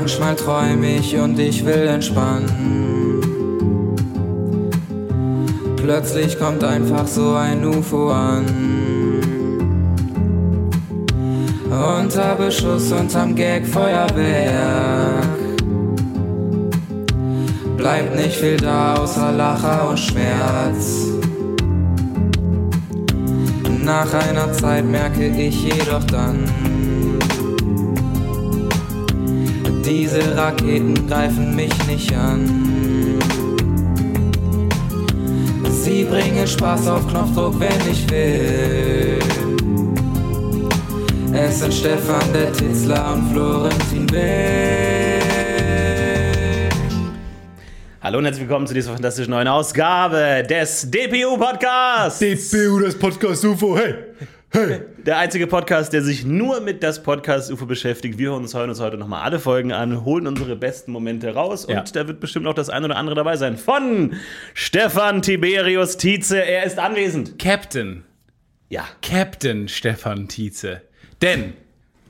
Manchmal träum ich und ich will entspannen. Plötzlich kommt einfach so ein UFO an. Unter Beschuss unterm Gag Feuerwerk. Bleibt nicht viel da außer Lacher und Schmerz. Nach einer Zeit merke ich jedoch dann, diese Raketen greifen mich nicht an. Sie bringen Spaß auf Knopfdruck, wenn ich will. Es sind Stefan der Titzler und Florentin Will. Hallo und herzlich willkommen zu dieser fantastischen neuen Ausgabe des DPU-Podcasts. DPU, das Podcast UFO, hey, hey. Der einzige Podcast, der sich nur mit das Podcast UFO beschäftigt. Wir hören uns heute, uns heute nochmal alle Folgen an, holen unsere besten Momente raus Ja. und da wird bestimmt auch das ein oder andere dabei sein. Von Stefan Tiberius Tietze, er ist anwesend. Captain, Ja. Captain Stefan Tietze. Denn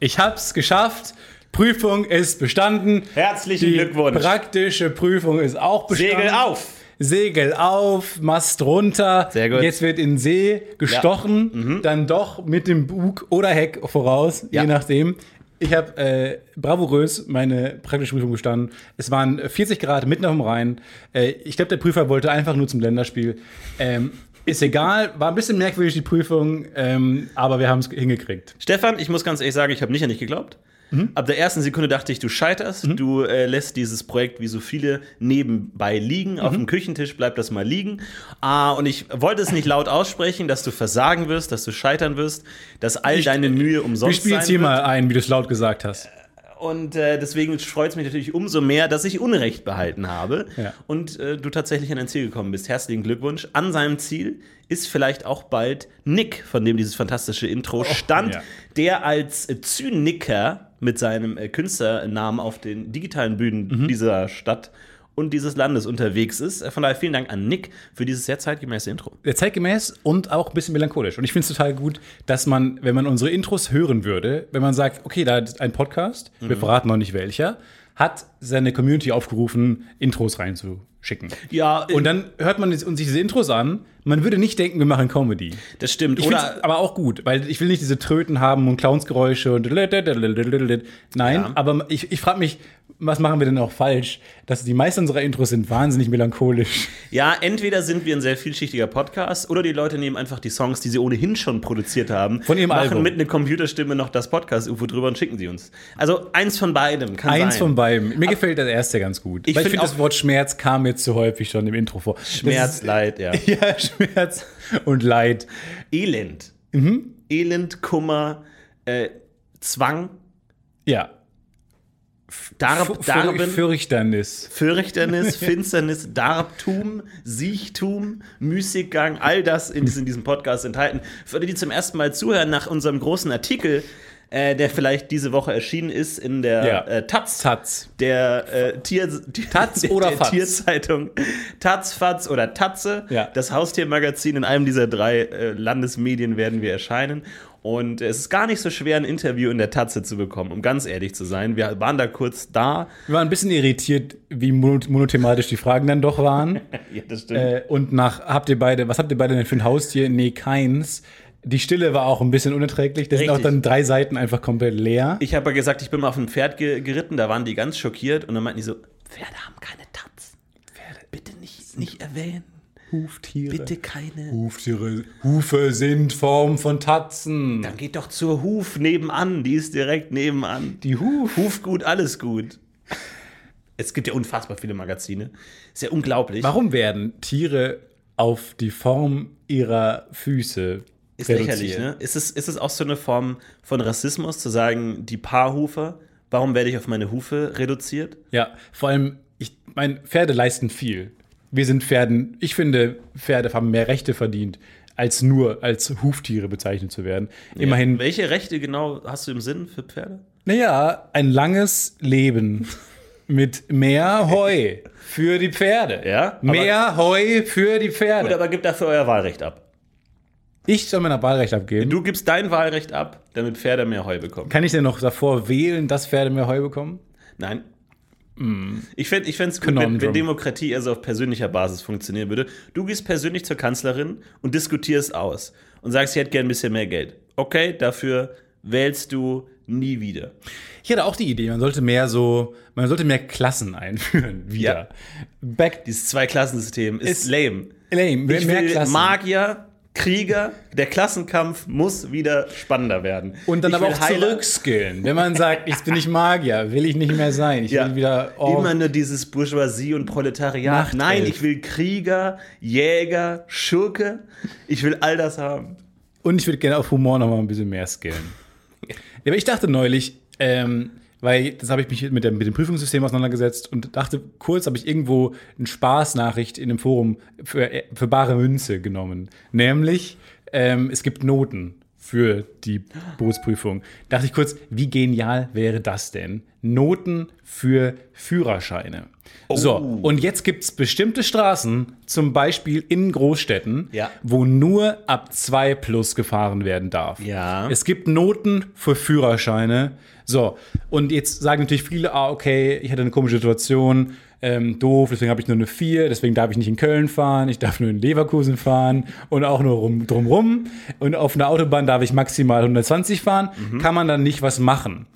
ich hab's geschafft. Prüfung ist bestanden. Herzlichen Die Glückwunsch. Praktische Prüfung ist auch bestanden. Segel auf. Segel auf, Mast runter. Sehr gut. Jetzt wird in See gestochen, dann doch mit dem Bug oder Heck voraus, Ja. je nachdem. Ich habe äh, bravourös meine praktische Prüfung bestanden. Es waren 40 Grad mitten auf dem Rhein. Äh, ich glaube, der Prüfer wollte einfach nur zum Länderspiel. Ähm, ist egal, war ein bisschen merkwürdig die Prüfung, ähm, aber wir haben es hingekriegt. Stefan, ich muss ganz ehrlich sagen, ich habe nicht an dich geglaubt. Mhm. Ab der ersten Sekunde dachte ich, du scheiterst. Du äh, lässt dieses Projekt wie so viele nebenbei liegen. Auf Mhm. dem Küchentisch bleibt das mal liegen. Ah, und ich wollte es nicht laut aussprechen, dass du versagen wirst, dass du scheitern wirst, dass all deine Mühe Wir umsonst spielen sein jetzt hier wird. mal ein, wie du es laut gesagt hast. Und äh, deswegen freut es mich natürlich umso mehr, dass ich Unrecht behalten habe Ja. und äh, du tatsächlich an dein Ziel gekommen bist. Herzlichen Glückwunsch. An seinem Ziel ist vielleicht auch bald Nick, von dem dieses fantastische Intro stand, ja. der als Zyniker mit seinem äh, Künstlernamen auf den digitalen Bühnen Mhm. dieser Stadt und dieses Landes unterwegs ist. Äh, Von daher vielen Dank an Nick für dieses sehr zeitgemäße Intro. Sehr zeitgemäß und auch ein bisschen melancholisch. Und ich finde es total gut, dass man, wenn man unsere Intros hören würde, wenn man sagt, okay, da ist ein Podcast, wir Mhm. verraten noch nicht welcher, hat seine Community aufgerufen, Intros reinzuschicken. Ja, Und dann hört man sich diese Intros an, man würde nicht denken, wir machen Comedy. das stimmt. Ich Oder aber auch gut, weil ich will nicht diese Tröten haben und Clownsgeräusche und nein, Ja. aber ich, ich frage mich, was machen wir denn auch falsch? Dass die meisten unserer Intros sind wahnsinnig melancholisch. Ja, entweder sind wir ein sehr vielschichtiger Podcast oder die Leute nehmen einfach die Songs, die sie ohnehin schon produziert haben, Von ihrem machen Album. mit einer Computerstimme noch das Podcast-UFO drüber und schicken sie uns. Also eins von beidem kann Eins sein. von beiden. Mir gefällt das erste ganz gut. Ich ich find finde, das Wort Schmerz kam jetzt zu häufig schon im Intro vor. Schmerz, Leid, ja. Ist, ja, Schmerz und Leid. Elend. Mhm. Elend, Kummer, äh, Zwang, Ja. Darb, Darben, Fürchternis. Fürchternis, Finsternis, Darbtum, Siechtum, Müßiggang, all das in, in diesem Podcast enthalten. Für die, die zum ersten Mal zuhören, nach unserem großen Artikel, äh, der vielleicht diese Woche erschienen ist in der Ja. äh, Taz, Taz. der äh, Tier, die, Taz der, oder der Fatz? Tierzeitung Taz, Fatz oder Tatze. Ja. Das Haustiermagazin in einem dieser drei äh, Landesmedien werden wir erscheinen. Und es ist gar nicht so schwer, ein Interview in der Tatze zu bekommen, um ganz ehrlich zu sein. Wir waren da kurz da. Wir waren ein bisschen irritiert, wie mono- monothematisch die Fragen dann doch waren. Ja, das stimmt. äh, und nach, habt ihr beide, was habt ihr beide denn für ein Haustier? Nee, keins. Die Stille war auch ein bisschen unerträglich. Da sind auch dann drei Seiten einfach komplett leer. Ich habe ja gesagt, ich bin mal auf ein Pferd ge geritten, da waren die ganz schockiert und dann meinten die so, Pferde haben keine Taz. Pferde, bitte nicht, nicht erwähnen. Huftiere. Bitte keine. Huftiere. Hufe sind Form von Tatzen. Dann geht doch zur Huf nebenan, die ist direkt nebenan. Die Huf. Hufgut, alles gut. Es gibt ja unfassbar viele Magazine. Ist ja unglaublich. Warum werden Tiere auf die Form ihrer Füße Ist lächerlich, ne? Ist es, ist es auch so eine Form von Rassismus, zu sagen, die Paarhufer, warum werde ich auf meine Hufe reduziert? Ja, vor allem, ich meine, Pferde leisten viel. Wir sind Pferden, ich finde, Pferde haben mehr Rechte verdient, als nur als Huftiere bezeichnet zu werden. Immerhin, Welche Rechte genau hast du im Sinn für Pferde? naja, ein langes Leben mit mehr Heu für die Pferde. Ja, Mehr Heu für die Pferde. Gut, aber gebt dafür euer Wahlrecht ab. ich soll mein Wahlrecht abgeben. Du gibst dein Wahlrecht ab, damit Pferde mehr Heu bekommen. Kann ich denn noch davor wählen, dass Pferde mehr Heu bekommen? Nein, Ich fände es gut, wenn, wenn Demokratie also auf persönlicher Basis funktionieren würde. Du gehst persönlich zur Kanzlerin und diskutierst aus und sagst, ich hätte gern ein bisschen mehr Geld. Okay, dafür wählst du nie wieder. Ich hatte auch die Idee, man sollte mehr so, man sollte mehr Klassen einführen wieder. Ja. Back Dieses Zweiklassensystem ist, Ist lame. lame, mehr, Ich mehr will Klassen. Magier, Krieger, der Klassenkampf muss wieder spannender werden. Und dann Ich aber auch zurückskillen. Wenn man sagt, jetzt bin ich Magier, will ich nicht mehr sein. Ich Ja. will wieder. Oh, Immer nur dieses Bourgeoisie und Proletariat. Nachtelf. Nein, ich will Krieger, Jäger, Schurke. Ich will all das haben. Und ich würde gerne auf Humor noch mal ein bisschen mehr skillen. Ja, aber ich dachte neulich, ähm, weil das habe ich mich mit, dem- mit dem Prüfungssystem auseinandergesetzt und dachte, kurz habe ich irgendwo eine Spaßnachricht in einem Forum für, für bare Münze genommen. Nämlich, ähm, es gibt Noten für die Berufsprüfung. Dachte ich kurz, wie genial wäre das denn? Noten für Führerscheine. So, und jetzt gibt es bestimmte Straßen, zum Beispiel in Großstädten, Ja. wo nur ab 2 plus gefahren werden darf. Ja. Es gibt Noten für Führerscheine. So, und jetzt sagen natürlich viele, ah, okay, ich hatte eine komische Situation, ähm, doof, deswegen habe ich nur eine 4, deswegen darf ich nicht in Köln fahren, ich darf nur in Leverkusen fahren und auch nur rum, drumrum. Und auf einer Autobahn darf ich maximal 120 fahren. Mhm. Kann man dann nicht was machen?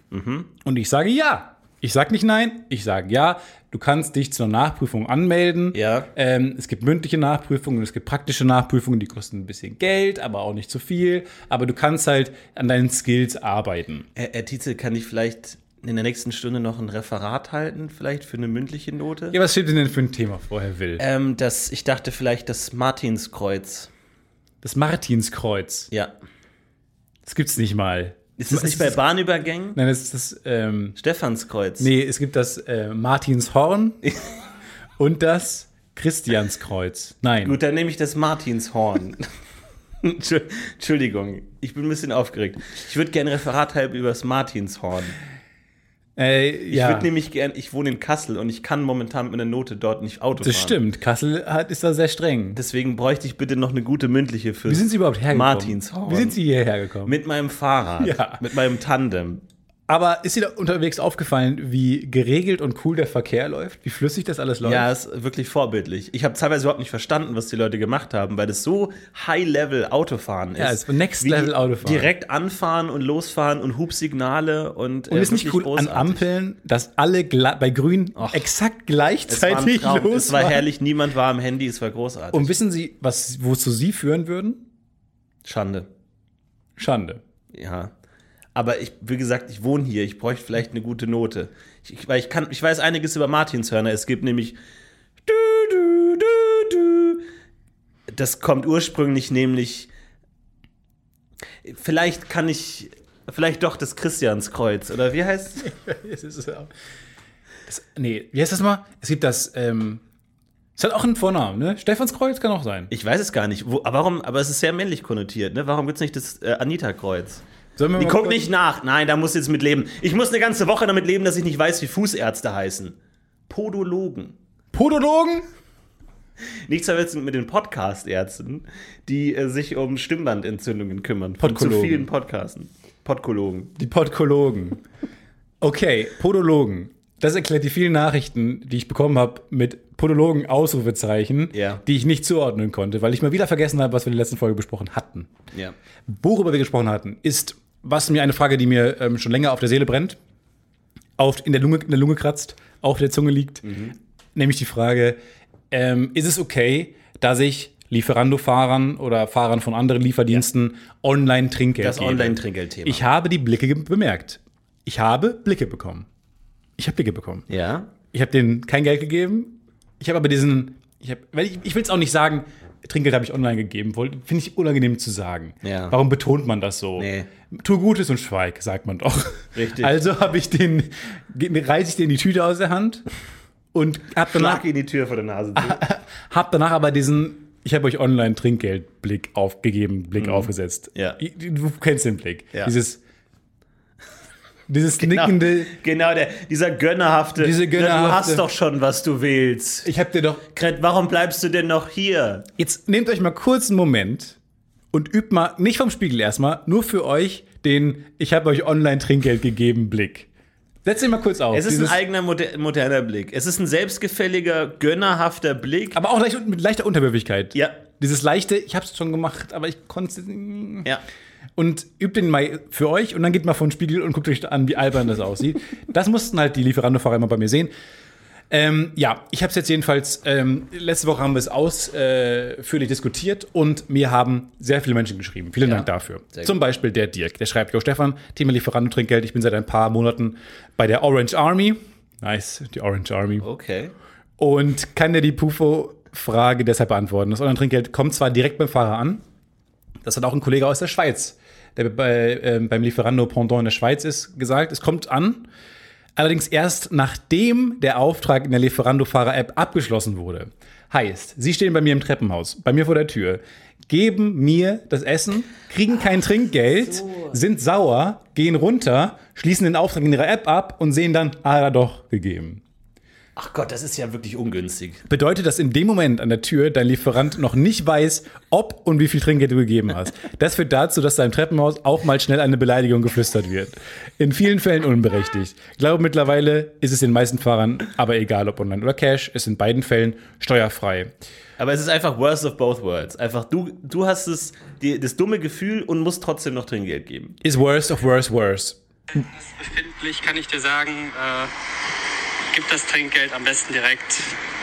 Und ich sage ja. Ich sage nicht nein, ich sage ja. Du kannst dich zur Nachprüfung anmelden. Ja. Ähm, es gibt mündliche Nachprüfungen, es gibt praktische Nachprüfungen, die kosten ein bisschen Geld, aber auch nicht zu viel. Aber du kannst halt an deinen Skills arbeiten. Herr, Herr Tietze, kann ich vielleicht in der nächsten Stunde noch ein Referat halten, vielleicht für eine mündliche Note? Ja, was steht denn für ein Thema vorher will? Ähm, das, ich dachte vielleicht das Martinskreuz. Das Martinskreuz. Ja. Das gibt's nicht mal. Ist das nicht bei Bahnübergängen? Nein, das ist das. Ähm, Stephanskreuz. nee, es gibt das äh, Martinshorn und das Christianskreuz. Nein. Gut, dann nehme ich das Martinshorn. Entschu- Entschuldigung, ich bin ein bisschen aufgeregt. Ich würde gerne ein Referat halten über das Martinshorn. Äh, Ich ja. würde nämlich gerne, ich wohne in Kassel und ich kann momentan mit meiner Note dort nicht Auto Das fahren. stimmt. Kassel hat, ist da sehr streng. Deswegen bräuchte ich bitte noch eine gute mündliche für Wie sind Sie überhaupt hergekommen? Martinshorn. Wie sind Sie hierher gekommen? Mit meinem Fahrrad. Ja. Mit meinem Tandem. Aber ist dir da unterwegs aufgefallen, wie geregelt und cool der Verkehr läuft? Wie flüssig das alles läuft? Ja, ist wirklich vorbildlich. Ich habe teilweise überhaupt nicht verstanden, was die Leute gemacht haben, weil das so High-Level Autofahren ist. Ja, es ist Next Wie die Level Autofahren. Direkt anfahren und losfahren und Hubsignale und. Und äh, ist nicht cool an großartig. Ampeln, dass alle bei Grün Och. exakt Es war, ein gleichzeitig Traum. los es war herrlich, niemand war am Handy, es war großartig. Und wissen Sie, was, wozu Sie führen würden? Schande. Schande. Ja. Aber ich, wie gesagt, ich wohne hier, ich bräuchte vielleicht eine gute Note. Ich, ich, weil ich, kann, ich weiß einiges über Martinshörner. Es gibt nämlich. Du, du, du, du. Das kommt ursprünglich nämlich. Vielleicht kann ich. Vielleicht doch das Christianskreuz. Oder wie heißt es? Es nee, wie heißt das mal? Es gibt das, ähm, es hat auch einen Vornamen, ne? Stephanskreuz kann auch sein. Ich weiß es gar nicht. Wo, aber warum? Aber es ist sehr männlich konnotiert, ne? Warum gibt es nicht das äh, Anita-Kreuz? Die guckt nicht nach. Nein, da muss jetzt mit leben. Ich muss eine ganze Woche damit leben, dass ich nicht weiß, wie Fußärzte heißen. Podologen. Podologen? Nichts als mit den Podcast-Ärzten, die äh, sich um Stimmbandentzündungen kümmern. Von zu Podkologen. vielen Podcasten. Podkologen. Die Podkologen. Okay, Podologen. Das erklärt die vielen Nachrichten, die ich bekommen habe mit Podologen Ausrufezeichen, Ja. die ich nicht zuordnen konnte, weil ich mal wieder vergessen habe, was wir in der letzten Folge besprochen hatten. Ja. Worüber wir gesprochen hatten, ist, was mir eine Frage, die mir ähm, schon länger auf der Seele brennt, auf, in, der Lunge, in der Lunge kratzt, auf der Zunge liegt, nämlich die Frage, ähm, ist es okay, dass ich Lieferando-Fahrern oder Fahrern von anderen Lieferdiensten online Trinkgeld Das? Online-Trinkgeldthema. Ich habe die Blicke bemerkt. Ich habe Blicke bekommen. Ich habe Blicke bekommen. Ja. Ich habe denen kein Geld gegeben. Ich habe aber diesen, ich, hab, ich, ich will es auch nicht sagen, Trinkgeld habe ich online gegeben. Finde ich unangenehm zu sagen. Ja. Warum betont man das so? Nee. Tu Gutes und schweig, sagt man doch. Richtig. Also habe ich den, reiße ich den die Tüte aus der Hand und habe danach, Schlag in die Tür vor der Nase hab danach aber diesen, ich habe euch online Trinkgeldblick aufgegeben, Blick aufgesetzt. Mhm. Ja. Du kennst den Blick. Ja. Dieses, dieses nickende, Genau, der, dieser gönnerhafte. Diese Na, Du gönnerhafte- hast doch schon, was du willst. ich habe dir doch Gret, warum bleibst du denn noch hier? Jetzt nehmt euch mal kurz einen Moment und übt mal, nicht vom Spiegel erstmal, nur für euch den Ich habe euch online Trinkgeld gegeben Blick. Setz dich mal kurz auf. Es ist ein eigener moder moderner Blick. Es ist ein selbstgefälliger, gönnerhafter Blick. aber auch leicht, mit leichter Unterwürfigkeit. Ja. Dieses leichte, ich hab's schon gemacht, aber ich konnte Ja. Und übt den mal für euch und dann geht mal vor den Spiegel und guckt euch an, wie albern das aussieht. Das mussten halt die Lieferando-Fahrer immer bei mir sehen. Ähm, ja, ich habe es jetzt jedenfalls, ähm, letzte Woche haben wir es ausführlich diskutiert und mir haben sehr viele Menschen geschrieben. Vielen Ja. Dank dafür. Zum Beispiel der Dirk, der schreibt, Jo Stefan, Thema Lieferando-Trinkgeld, ich bin seit ein paar Monaten bei der Orange Army. Nice, die Orange Army. Okay. Und kann dir die Pufo-Frage deshalb beantworten. Das Online-Trinkgeld kommt zwar direkt beim Fahrer an, das hat auch ein Kollege aus der Schweiz, der bei, ähm, beim Lieferando-Pendant in der Schweiz ist, gesagt. Es kommt an, allerdings erst nachdem der Auftrag in der Lieferando-Fahrer-App abgeschlossen wurde. Heißt, Sie stehen bei mir im Treppenhaus, bei mir vor der Tür, geben mir das Essen, kriegen kein Trinkgeld, sind sauer, gehen runter, schließen den Auftrag in ihrer App ab und sehen dann, ah, doch gegeben. Ach Gott, das ist ja wirklich ungünstig. Bedeutet das in dem Moment an der Tür dein Lieferant noch nicht weiß, ob und wie viel Trinkgeld du gegeben hast. Das führt dazu, dass da im Treppenhaus auch mal schnell eine Beleidigung geflüstert wird. In vielen Fällen unberechtigt. Ich glaube, mittlerweile ist es den meisten Fahrern aber egal, ob online oder cash, ist in beiden Fällen steuerfrei. Aber es ist einfach worst of both worlds. Einfach du, du hast es, die, das dumme Gefühl und musst trotzdem noch Trinkgeld geben. Is worst of worst worse. befindlich, kann ich dir sagen. Äh, gib das Trinkgeld am besten direkt.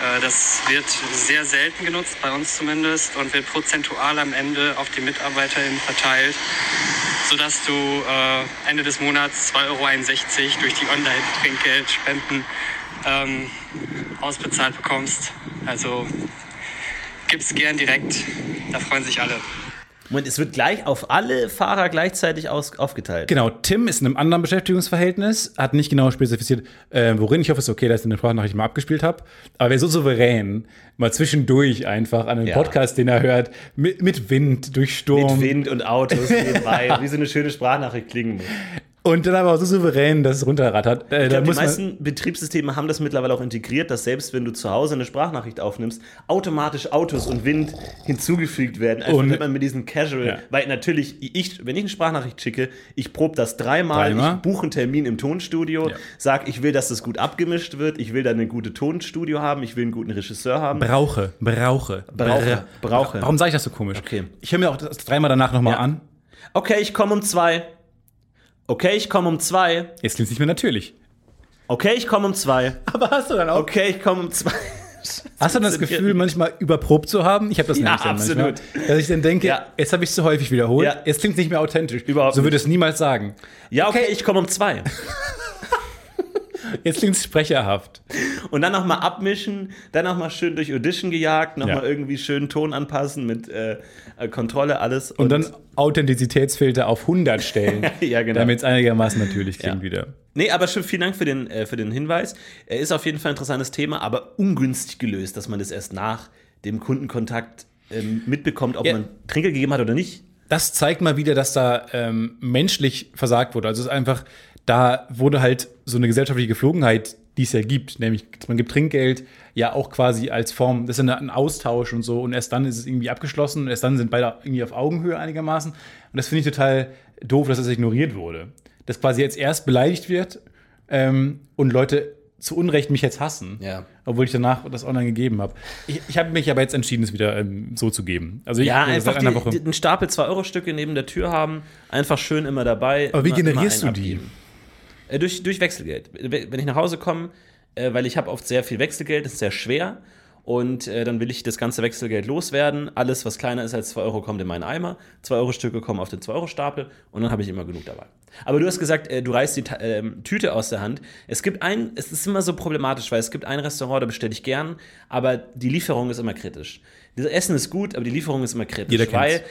Äh, das wird sehr selten genutzt, bei uns zumindest, und wird prozentual am Ende auf die MitarbeiterInnen verteilt, sodass du äh, Ende des Monats 2,61 Euro durch die Online-Trinkgeldspenden ähm, ausbezahlt bekommst. Also gib's gern direkt, da freuen sich alle. Moment, es wird gleich auf alle Fahrer gleichzeitig aus, aufgeteilt. Genau, Tim ist in einem anderen Beschäftigungsverhältnis, hat nicht genau spezifiziert, äh, worin. Ich hoffe, es ist okay, dass ich eine Sprachnachricht mal abgespielt habe. Aber wer so souverän mal zwischendurch einfach an einen Ja. Podcast, den er hört, mit, mit Wind, durch Sturm. Mit Wind und Autos nebenbei, wie so eine schöne Sprachnachricht klingen muss. Und dann aber auch so souverän, dass es runterrattert. Äh, Ich da glaube, die meisten Betriebssysteme haben das mittlerweile auch integriert, dass selbst wenn du zu Hause eine Sprachnachricht aufnimmst, automatisch Autos und Wind hinzugefügt werden. Einfach Und- damit man mit diesen Casual, Ja. weil natürlich, ich, wenn ich eine Sprachnachricht schicke, ich probe das dreimal, Dreimal. ich buche einen Termin im Tonstudio, Ja. sag, ich will, dass das gut abgemischt wird, ich will da eine gute Tonstudio haben, ich will einen guten Regisseur haben. brauche, brauche, Brauche, brauche. Warum sage ich das so komisch? Okay. Ich höre mir auch das dreimal danach nochmal Ja. an. Okay, ich komme um zwei. Okay, ich komme um zwei. Jetzt klingt es nicht mehr natürlich. Okay, ich komme um zwei. Aber hast du dann auch. Okay, ich komme um zwei. Hast du dann das Gefühl, manchmal überprobt zu haben? Ich habe das Ja, nämlich dann absolut. manchmal. Dass ich dann denke, Ja. jetzt habe ich es zu häufig wiederholt. Ja. Jetzt klingt es nicht mehr authentisch. Überhaupt so würde es niemals sagen. Ja, okay, ich komme um zwei. Jetzt klingt es sprecherhaft. Und dann nochmal abmischen, dann nochmal schön durch Audition gejagt, nochmal Ja. irgendwie schön Ton anpassen mit äh, äh, Kontrolle, alles. Und, dann Authentizitätsfilter auf 100 stellen, Ja, genau. damit es einigermaßen natürlich klingt Ja. wieder. Nee, aber schon vielen Dank für den, äh, für den Hinweis. Er ist auf jeden Fall ein interessantes Thema, aber ungünstig gelöst, dass man das erst nach dem Kundenkontakt ähm, mitbekommt, ob Ja. man Trinkgeld gegeben hat oder nicht. Das zeigt mal wieder, dass da ähm, menschlich versagt wurde. Also es ist einfach, da wurde halt so eine gesellschaftliche Geflogenheit, die es ja gibt, nämlich man gibt Trinkgeld ja auch quasi als Form, das ist ja ein Austausch und so und erst dann ist es irgendwie abgeschlossen und erst dann sind beide irgendwie auf Augenhöhe einigermaßen. Und das finde ich total doof, dass das ignoriert wurde. Dass quasi jetzt erst beleidigt wird ähm, und Leute zu Unrecht mich jetzt hassen, Ja. obwohl ich danach das online gegeben habe. Ich, ich habe mich aber jetzt entschieden, es wieder ähm, so zu geben. Also ich, Ja, einfach die, Woche. einen Stapel 2-Euro-Stücke neben der Tür haben, einfach schön immer dabei. Aber wie immer- generierst immer du einen die? Äh, durch, durch Wechselgeld. Wenn ich nach Hause komme, äh, weil ich habe oft sehr viel Wechselgeld, das ist sehr schwer. Und äh, dann will ich das ganze Wechselgeld loswerden. Alles, was kleiner ist als 2 Euro, kommt in meinen Eimer. 2-Euro-Stücke kommen auf den 2-Euro-Stapel und dann habe ich immer genug dabei. Aber du hast gesagt, äh, du reißt die ähm, Tüte aus der Hand. Es gibt ein, es ist immer so problematisch, weil es gibt ein Restaurant, da bestelle ich gern, aber die Lieferung ist immer kritisch. Das Essen ist gut, aber die Lieferung ist immer kritisch. Jeder kennt's. weil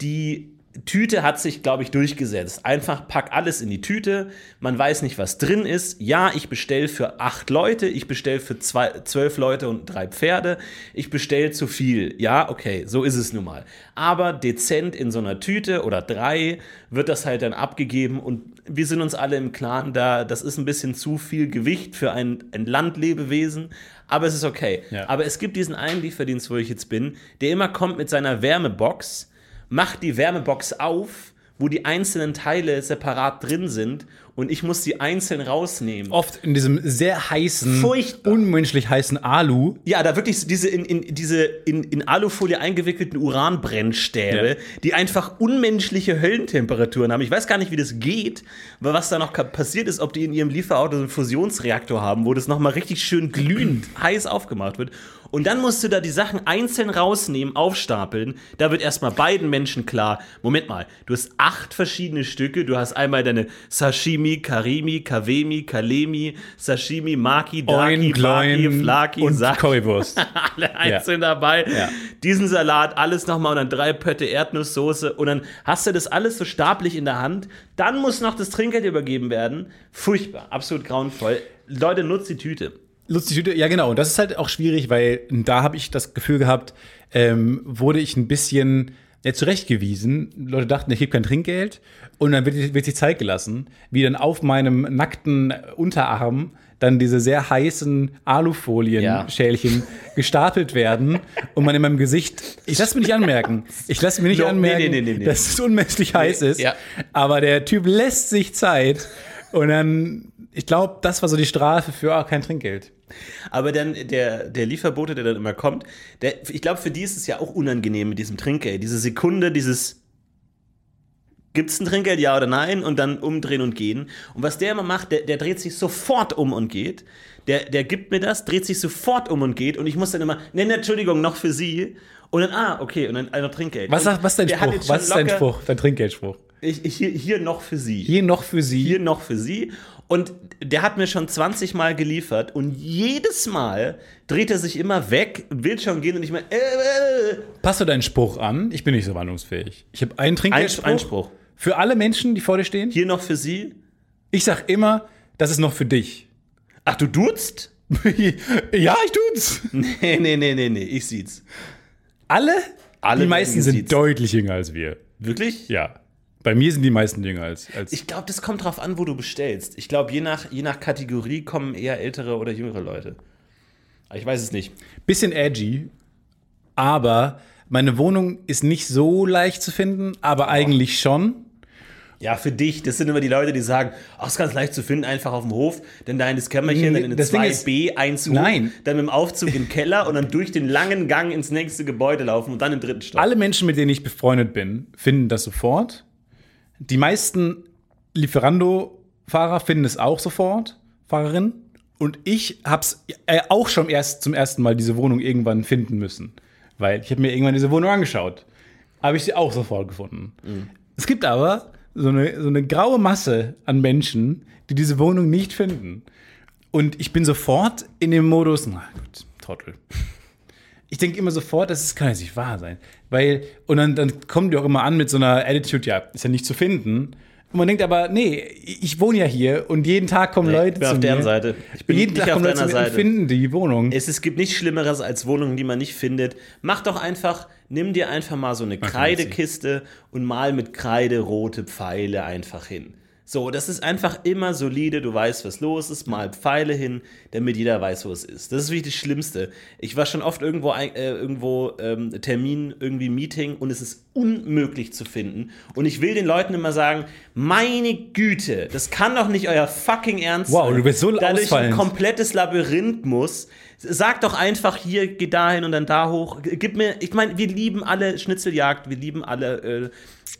die Tüte hat sich, glaube ich, durchgesetzt. Einfach pack alles in die Tüte. Man weiß nicht, was drin ist. Ja, ich bestelle für acht Leute. Ich bestelle für zwei, zwölf Leute und drei Pferde. Ich bestelle zu viel. Ja, okay, so ist es nun mal. Aber dezent in so einer Tüte oder drei wird das halt dann abgegeben und wir sind uns alle im Klaren da, das ist ein bisschen zu viel Gewicht für ein, ein Landlebewesen. Aber es ist okay. Ja. Aber es gibt diesen einen Lieferdienst, wo ich jetzt bin, der immer kommt mit seiner Wärmebox macht die Wärmebox auf, wo die einzelnen Teile separat drin sind und ich muss die einzeln rausnehmen. Oft in diesem sehr heißen, Furchtbar. unmenschlich heißen Alu. Ja, da wirklich diese in, in diese in, in Alufolie eingewickelten Uranbrennstäbe, Ja. die einfach unmenschliche Höllentemperaturen haben. Ich weiß gar nicht, wie das geht, aber was da noch passiert ist, ob die in ihrem Lieferauto so einen Fusionsreaktor haben, wo das nochmal richtig schön glühend heiß aufgemacht wird. Und dann musst du da die Sachen einzeln rausnehmen, aufstapeln. Da wird erstmal beiden Menschen klar, Moment mal, du hast acht verschiedene Stücke. Du hast einmal deine Sashimi, Karimi, Kawemi, Kalemi, Sashimi, Maki, Daki, Gloin Flaki, und Saki Currywurst. alle einzeln dabei. Ja. Diesen Salat, alles nochmal und dann drei Pötte Erdnusssoße und dann hast du das alles so stapelig in der Hand. Dann muss noch das Trinkgeld übergeben werden. Furchtbar, absolut grauenvoll. Leute, nutzt die Tüte. Tüte, ja genau. Und das ist halt auch schwierig, weil da habe ich das Gefühl gehabt, ähm, wurde ich ein bisschen ja, zurechtgewiesen. Leute dachten, ich gebe kein Trinkgeld. Und dann wird, wird sich Zeit gelassen, wie dann auf meinem nackten Unterarm dann diese sehr heißen Alufolien-Schälchen gestapelt werden und man in meinem Gesicht, ich lasse mir nicht anmerken, ich lasse mir nicht No, anmerken, nee, nee, nee, dass es unmesslich heiß ist, ja. aber der Typ lässt sich Zeit und dann, ich glaube, das war so die Strafe für ah, kein Trinkgeld. Aber dann der, der Lieferbote, der dann immer kommt, der, ich glaube, für die ist es ja auch unangenehm mit diesem Trinkgeld. Diese Sekunde, dieses Gibt es ein Trinkgeld, ja oder nein? Und dann umdrehen und gehen. Und was der immer macht, der, der dreht sich sofort um und geht. Der, der gibt mir das, dreht sich sofort um und geht. Und ich muss dann immer, ne, ne, Entschuldigung, noch für Sie. Und dann, ah, okay, und dann einfach Trinkgeld. Was, was ist dein Spruch? Was ist dein Spruch? Dein Trinkgeldspruch? Ich, ich, hier, hier noch für Sie. Hier noch für Sie. Hier noch für Sie. Und der hat mir schon 20 Mal geliefert und jedes Mal dreht er sich immer weg und will schon gehen und ich meine, äh, äh, Passt du deinen Spruch an? Ich bin nicht so wandlungsfähig. Ich habe einen Trinkgeldspruch. Einspruch. Für alle Menschen, die vor dir stehen. hier noch für Sie. Ich sag immer, das ist noch für dich. Ach, du duzt? ja, ich tut's. Nee, nee, nee, nee, nee, ich sieht's. Alle? Alle die meisten sind gesiezt. deutlich jünger als wir. Wirklich? Ja. Bei mir sind die meisten jünger als. als Ich glaube, das kommt drauf an, wo du bestellst. Ich glaube, je nach, je nach Kategorie kommen eher ältere oder jüngere Leute. Aber ich weiß es nicht. bisschen edgy, aber meine Wohnung ist nicht so leicht zu finden, aber eigentlich schon. Ja, für dich, das sind immer die Leute, die sagen, ach, ist ganz leicht zu finden, einfach auf dem Hof, dann da in das Kämmerchen, dann in eine Das Ding ist- 2B, 1 hoch, Nein. dann mit dem Aufzug den Keller und dann durch den langen Gang ins nächste Gebäude laufen und dann im dritten Stock. Alle Menschen, mit denen ich befreundet bin, finden das sofort. Die meisten Lieferando-Fahrer finden es auch sofort, Fahrerinnen. Und ich hab's äh, auch schon erst zum ersten Mal diese Wohnung irgendwann finden müssen. Weil ich habe mir irgendwann diese Wohnung angeschaut. Habe ich sie auch sofort gefunden. Es gibt aber so eine, so eine graue Masse an Menschen, die diese Wohnung nicht finden. Und ich bin sofort in dem Modus, na gut, Trottel. Ich denke immer sofort, das kann ja nicht wahr sein. Weil, und dann, dann kommen die auch immer an mit so einer Attitude, ja, ist ja nicht zu finden. Und man denkt aber, nee, ich wohne ja hier und jeden Tag kommen Leute ich bin zu auf mir. deren Seite. Ich bin jeden nicht Tag auf deiner mir und Seite. finden die Wohnung. Es, es gibt nichts Schlimmeres als Wohnungen, die man nicht findet. Mach doch einfach, nimm dir einfach mal so eine Kreidekiste und mal mit Kreide rote Pfeile einfach hin. So, das ist einfach immer solide, du weißt, was los ist, mal Pfeile hin, damit jeder weiß, wo es ist. Das ist wirklich das Schlimmste. Ich war schon oft irgendwo, ein- äh, irgendwo ähm, Termin, irgendwie Meeting und es ist unmöglich zu finden. Und ich will den Leuten immer sagen, meine Güte, das kann doch nicht euer fucking Ernst Wow, sein. du bist so Dadurch ein ausfallend. komplettes Labyrinth muss. Sag doch einfach hier, geh dahin und dann da hoch. Gib mir, ich meine, wir lieben alle Schnitzeljagd, wir lieben alle äh,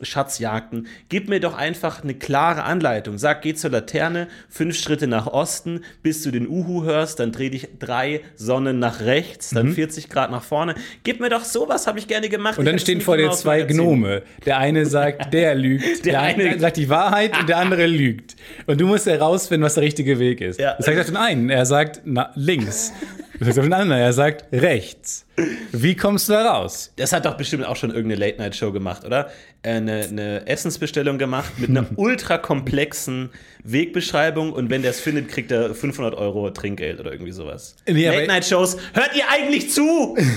Schatzjagden. Gib mir doch einfach eine klare Anleitung. Sag, geh zur Laterne, fünf Schritte nach Osten, bis du den Uhu hörst, dann dreh dich drei Sonnen nach rechts, dann 40 Grad nach vorne. Gib mir doch sowas, habe ich gerne gemacht. Mhm. Und dann stehen vor dir zwei. Gnome. Der eine sagt, der lügt. Der Der, eine eine- sagt die Wahrheit und der andere lügt. Und du musst herausfinden, was der richtige Weg ist. Ja. Das sagt auf den einen, er sagt na, links. Das sagt auf den anderen, er sagt rechts. Wie kommst du da raus? Das hat doch bestimmt auch schon irgendeine Late-Night-Show gemacht, oder? Äh, Eine, eine Essensbestellung gemacht mit einer ultra komplexen Wegbeschreibung und wenn der es findet, kriegt er 500 Euro Trinkgeld oder irgendwie sowas. Nee, Late-Night-Shows, hört ihr eigentlich zu?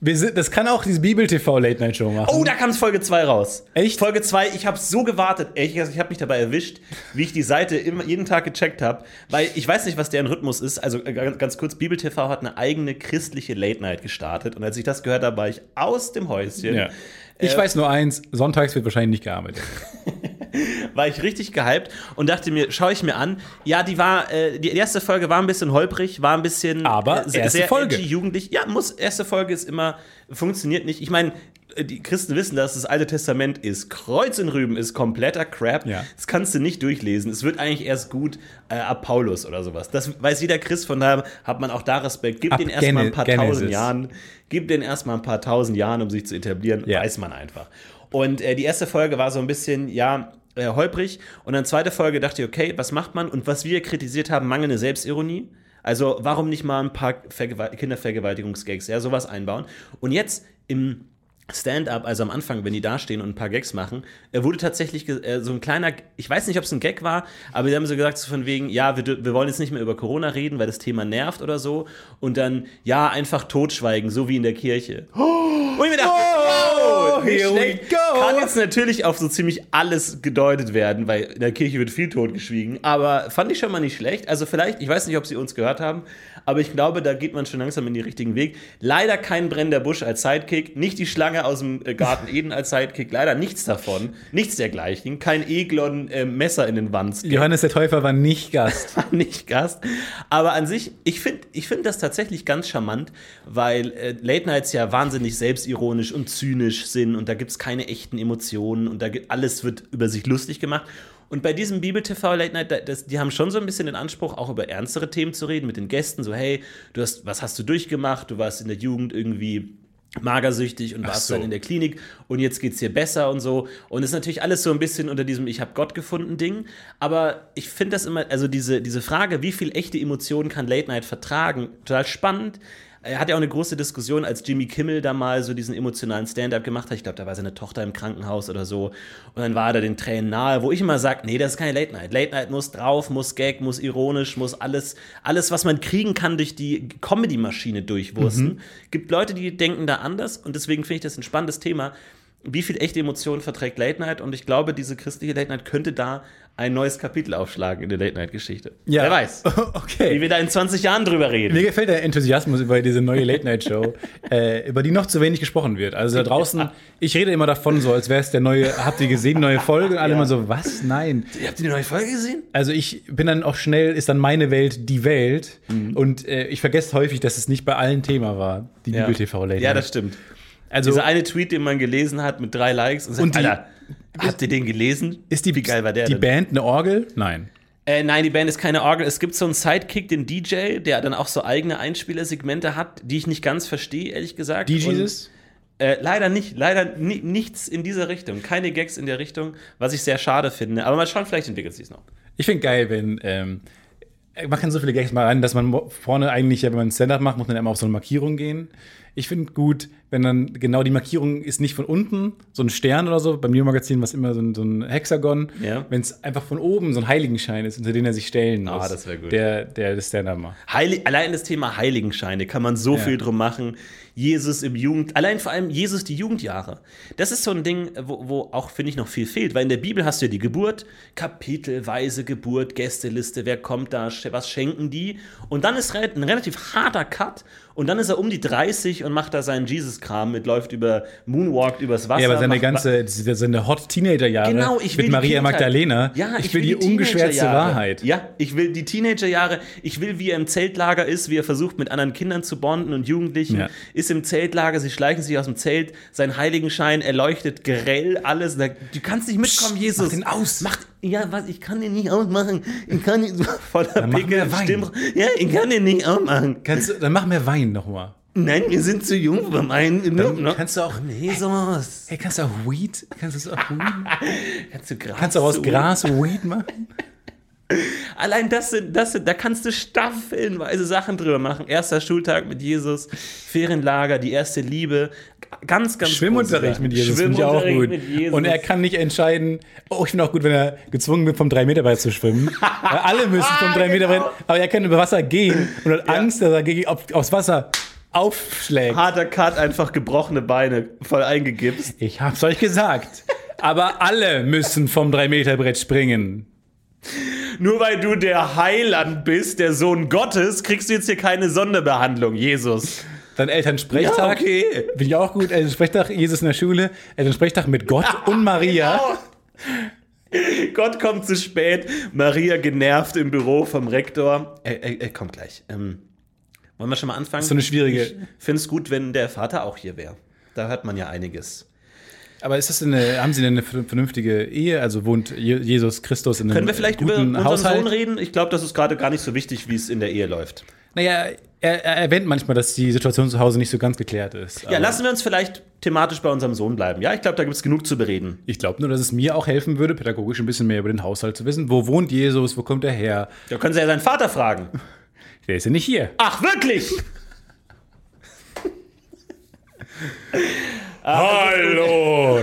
Wir sind, das kann auch diese Bibel-TV-Late-Night-Show machen. Oh, da kam es Folge 2 raus. Echt? Folge 2, ich habe so gewartet. Ich, ich habe mich dabei erwischt, wie ich die Seite immer, jeden Tag gecheckt habe, weil ich weiß nicht, was deren Rhythmus ist. Also äh, ganz, ganz kurz, Bibel TV hat eine eigene christliche Late-Night gestartet und als ich das gehört habe, war ich aus dem Häuschen. Ja. Ich weiß nur eins, sonntags wird wahrscheinlich nicht gearbeitet. war ich richtig gehypt und dachte mir, schaue ich mir an. Ja, die war, äh, die erste Folge war ein bisschen holprig, war ein bisschen Aber äh, sehr, erste sehr Folge. jugendlich. Ja, muss, erste Folge ist immer, funktioniert nicht. Ich meine, äh, die Christen wissen, dass das Alte Testament ist Kreuz in Rüben, ist kompletter Crap. Ja. Das kannst du nicht durchlesen. Es wird eigentlich erst gut äh, ab Paulus oder sowas. Das weiß jeder Christ, von daher hat man auch da Respekt. Gib Ab den erstmal ein paar Genesis. tausend Jahren, gib den erstmal ein paar tausend Jahren, um sich zu etablieren, Ja. weiß man einfach. Und äh, die erste Folge war so ein bisschen, ja, äh, holprig. Und dann zweite Folge dachte ich, okay, was macht man? Und was wir kritisiert haben, mangelnde Selbstironie. Also warum nicht mal ein paar Vergewal Kindervergewaltigungsgags, ja, sowas einbauen. Und jetzt im Stand-up, also am Anfang, wenn die da stehen und ein paar Gags machen, äh, wurde tatsächlich äh, so ein kleiner, ich weiß nicht, ob es ein Gag war, aber die haben so gesagt, so von wegen, ja, wir, wir wollen jetzt nicht mehr über Corona reden, weil das Thema nervt oder so. Und dann, ja, einfach totschweigen, so wie in der Kirche. Und ich mir dachte, oh, nicht here we go. Kann jetzt natürlich auf so ziemlich alles gedeutet werden, weil in der Kirche wird viel totgeschwiegen. Aber fand ich schon mal nicht schlecht. Also vielleicht, ich weiß nicht, ob sie uns gehört haben, aber ich glaube, da geht man schon langsam in den richtigen Weg. Leider kein brennender Busch als Sidekick, nicht die Schlange aus dem äh, Garten Eden als Sidekick, leider nichts davon, nichts dergleichen. Kein Eglon äh, Messer in den Wand. Johannes der Täufer war nicht Gast. war nicht Gast. Aber an sich, ich finde ich find das tatsächlich ganz charmant, weil äh, Late Nights ja wahnsinnig selbstironisch und zynisch sind und da gibt es keine echten Emotionen und da alles wird über sich lustig gemacht. Und bei diesem Bibel-TV Late Night, da- das, die haben schon so ein bisschen den Anspruch, auch über ernstere Themen zu reden mit den Gästen. So, hey, du hast, was hast du durchgemacht? Du warst in der Jugend irgendwie magersüchtig und warst so. dann in der Klinik und jetzt geht's dir besser und so. Und es ist natürlich alles so ein bisschen unter diesem Ich habe Gott gefunden Ding. Aber ich finde das immer, also diese, diese Frage, wie viel echte Emotionen kann Late Night vertragen, total spannend. Er hat ja auch eine große Diskussion, als Jimmy Kimmel da mal so diesen emotionalen Stand-up gemacht hat. Ich glaube, da war seine Tochter im Krankenhaus oder so. Und dann war er da den Tränen nahe, wo ich immer sage, nee, das ist keine Late Night. Late Night muss drauf, muss Gag, muss ironisch, muss alles, alles, was man kriegen kann, durch die Comedy-Maschine durchwursten. Gibt Leute, die denken da anders und deswegen finde ich das ein spannendes Thema. Wie viel echte Emotionen verträgt Late Night? Und ich glaube, diese christliche Late Night könnte da ein neues Kapitel aufschlagen in der Late Night-Geschichte. Wer weiß, wie Okay. wir da in 20 Jahren drüber reden. Mir gefällt der Enthusiasmus über diese neue Late-Night-Show, äh, über die noch zu wenig gesprochen wird. Also da draußen, ich rede immer davon so, als wäre es der neue, habt ihr gesehen, neue Folge? Und alle Ja. immer so, was? Nein. Habt ihr die neue Folge gesehen? Also ich bin dann auch schnell, ist dann meine Welt die Welt. Mhm. Und äh, ich vergesse häufig, dass es nicht bei allen Thema war, die Bibel-TV-Late Ja, das stimmt. Also Dieser eine Tweet, den man gelesen hat mit drei Likes und sagt, Und die- Alter, habt ihr den gelesen? ist die, Wie geil war der die denn? Band eine Orgel? Nein. Äh, nein, die Band ist keine Orgel. Es gibt so einen Sidekick, den DJ, der dann auch so eigene Einspielersegmente hat, die ich nicht ganz verstehe, ehrlich gesagt. Jesus? Äh, leider nicht, leider ni nichts in dieser Richtung. Keine Gags in der Richtung, was ich sehr schade finde. Aber mal schauen, vielleicht entwickelt sich noch. Ich finde geil, wenn ähm, man kann so viele Gags mal rein, dass man vorne eigentlich, ja, wenn man Stand-up macht, muss man immer auf so eine Markierung gehen. Ich finde gut, wenn dann genau die Markierung ist nicht von unten, so ein Stern oder so, beim Neo-Magazin war es immer so ein, so ein Hexagon. Ja. Wenn es einfach von oben so ein Heiligenschein ist, unter den er sich stellen Ah, muss. das wär gut. Der, der das Stand-up macht. Heilig, allein das Thema Heiligenscheine kann man so Ja. viel drum machen. Jesus im Jugend, allein vor allem Jesus die Jugendjahre. Das ist so ein Ding, wo, wo auch, finde ich, noch viel fehlt. Weil in der Bibel hast du ja die Geburt, kapitelweise Geburt, Gästeliste, wer kommt da, was schenken die? Und dann ist ein relativ harter Cut. Und dann ist er um die 30 und macht da seinen Jesus-Kram mit, läuft über, Moonwalkt übers Wasser. Ja, aber seine macht- ganze, seine Hot Teenager-Jahre Genau, ich will mit die Maria. Magdalena. Ja, ich, will die, ungeschwärzte Teenagerjahre. Wahrheit. Ja, ich will die Teenagerjahre. Ich will, wie er im Zeltlager ist, wie er versucht, mit anderen Kindern zu bonden und Jugendlichen. Ja. Ist im Zeltlager, sie schleichen sich aus dem Zelt, sein Heiligenschein erleuchtet grell alles. Du kannst nicht mitkommen, Jesus. mach den aus. Mach, ja, was? Ich kann den nicht ausmachen. Ich kann ihn so voller Pickel. Stimm- Ja, ich kann den nicht ausmachen. Kannst du, dann mach mehr Wein nochmal. Nein, wir sind zu jung für meinen. Dann kannst du auch, Jesus. hey, kannst du auch Weed? Kannst du auch Weed? Kannst du Gras Kannst du auch aus Gras Weed machen? Allein das sind, das sind, da kannst du staffelnweise Sachen drüber machen. Erster Schultag mit Jesus, Ferienlager, die erste Liebe. Ganz, ganz Schwimmunterricht mit. Jesus finde ich auch Schwimmunterricht gut. mit Jesus. Und er kann nicht entscheiden, oh, ich finde auch gut, wenn er gezwungen wird, vom 3-Meter-Brett zu schwimmen. Weil alle müssen vom 3-Meter-Brett, aber er kann über Wasser gehen und hat Angst, dass er gegen, auf, aufs Wasser aufschlägt. Harter Cut, einfach gebrochene Beine, voll eingegipst. Ich hab's euch gesagt. Aber alle müssen vom 3-Meter-Brett springen. Nur weil du der Heiland bist, der Sohn Gottes, kriegst du jetzt hier keine Sonderbehandlung, Jesus. Dann Elternsprechtag. Ja, okay. Finde ich auch gut. Elternsprechtag, Jesus in der Schule. Elternsprechtag mit Gott und Maria. Gott kommt zu spät. Maria genervt im Büro vom Rektor. Er, er, er kommt gleich. Ähm, wollen wir schon mal anfangen? So eine schwierige- Ich finde es gut, wenn der Vater auch hier wäre. Da hört man ja einiges. Aber ist das eine, haben Sie denn eine vernünftige Ehe? Also wohnt Je- Jesus Christus in einem Können wir vielleicht über unseren Haushalt? Sohn reden? Ich glaube, das ist gerade gar nicht so wichtig, wie es in der Ehe läuft. Naja, er, er erwähnt manchmal, dass die Situation zu Hause nicht so ganz geklärt ist. Ja, lassen wir uns vielleicht thematisch bei unserem Sohn bleiben. Ja, ich glaube, da gibt es genug zu bereden. Ich glaube nur, dass es mir auch helfen würde, pädagogisch ein bisschen mehr über den Haushalt zu wissen. Wo wohnt Jesus? Wo kommt er her? Da können Sie ja seinen Vater fragen. Der ist ja nicht hier. Ach, wirklich? Hallo!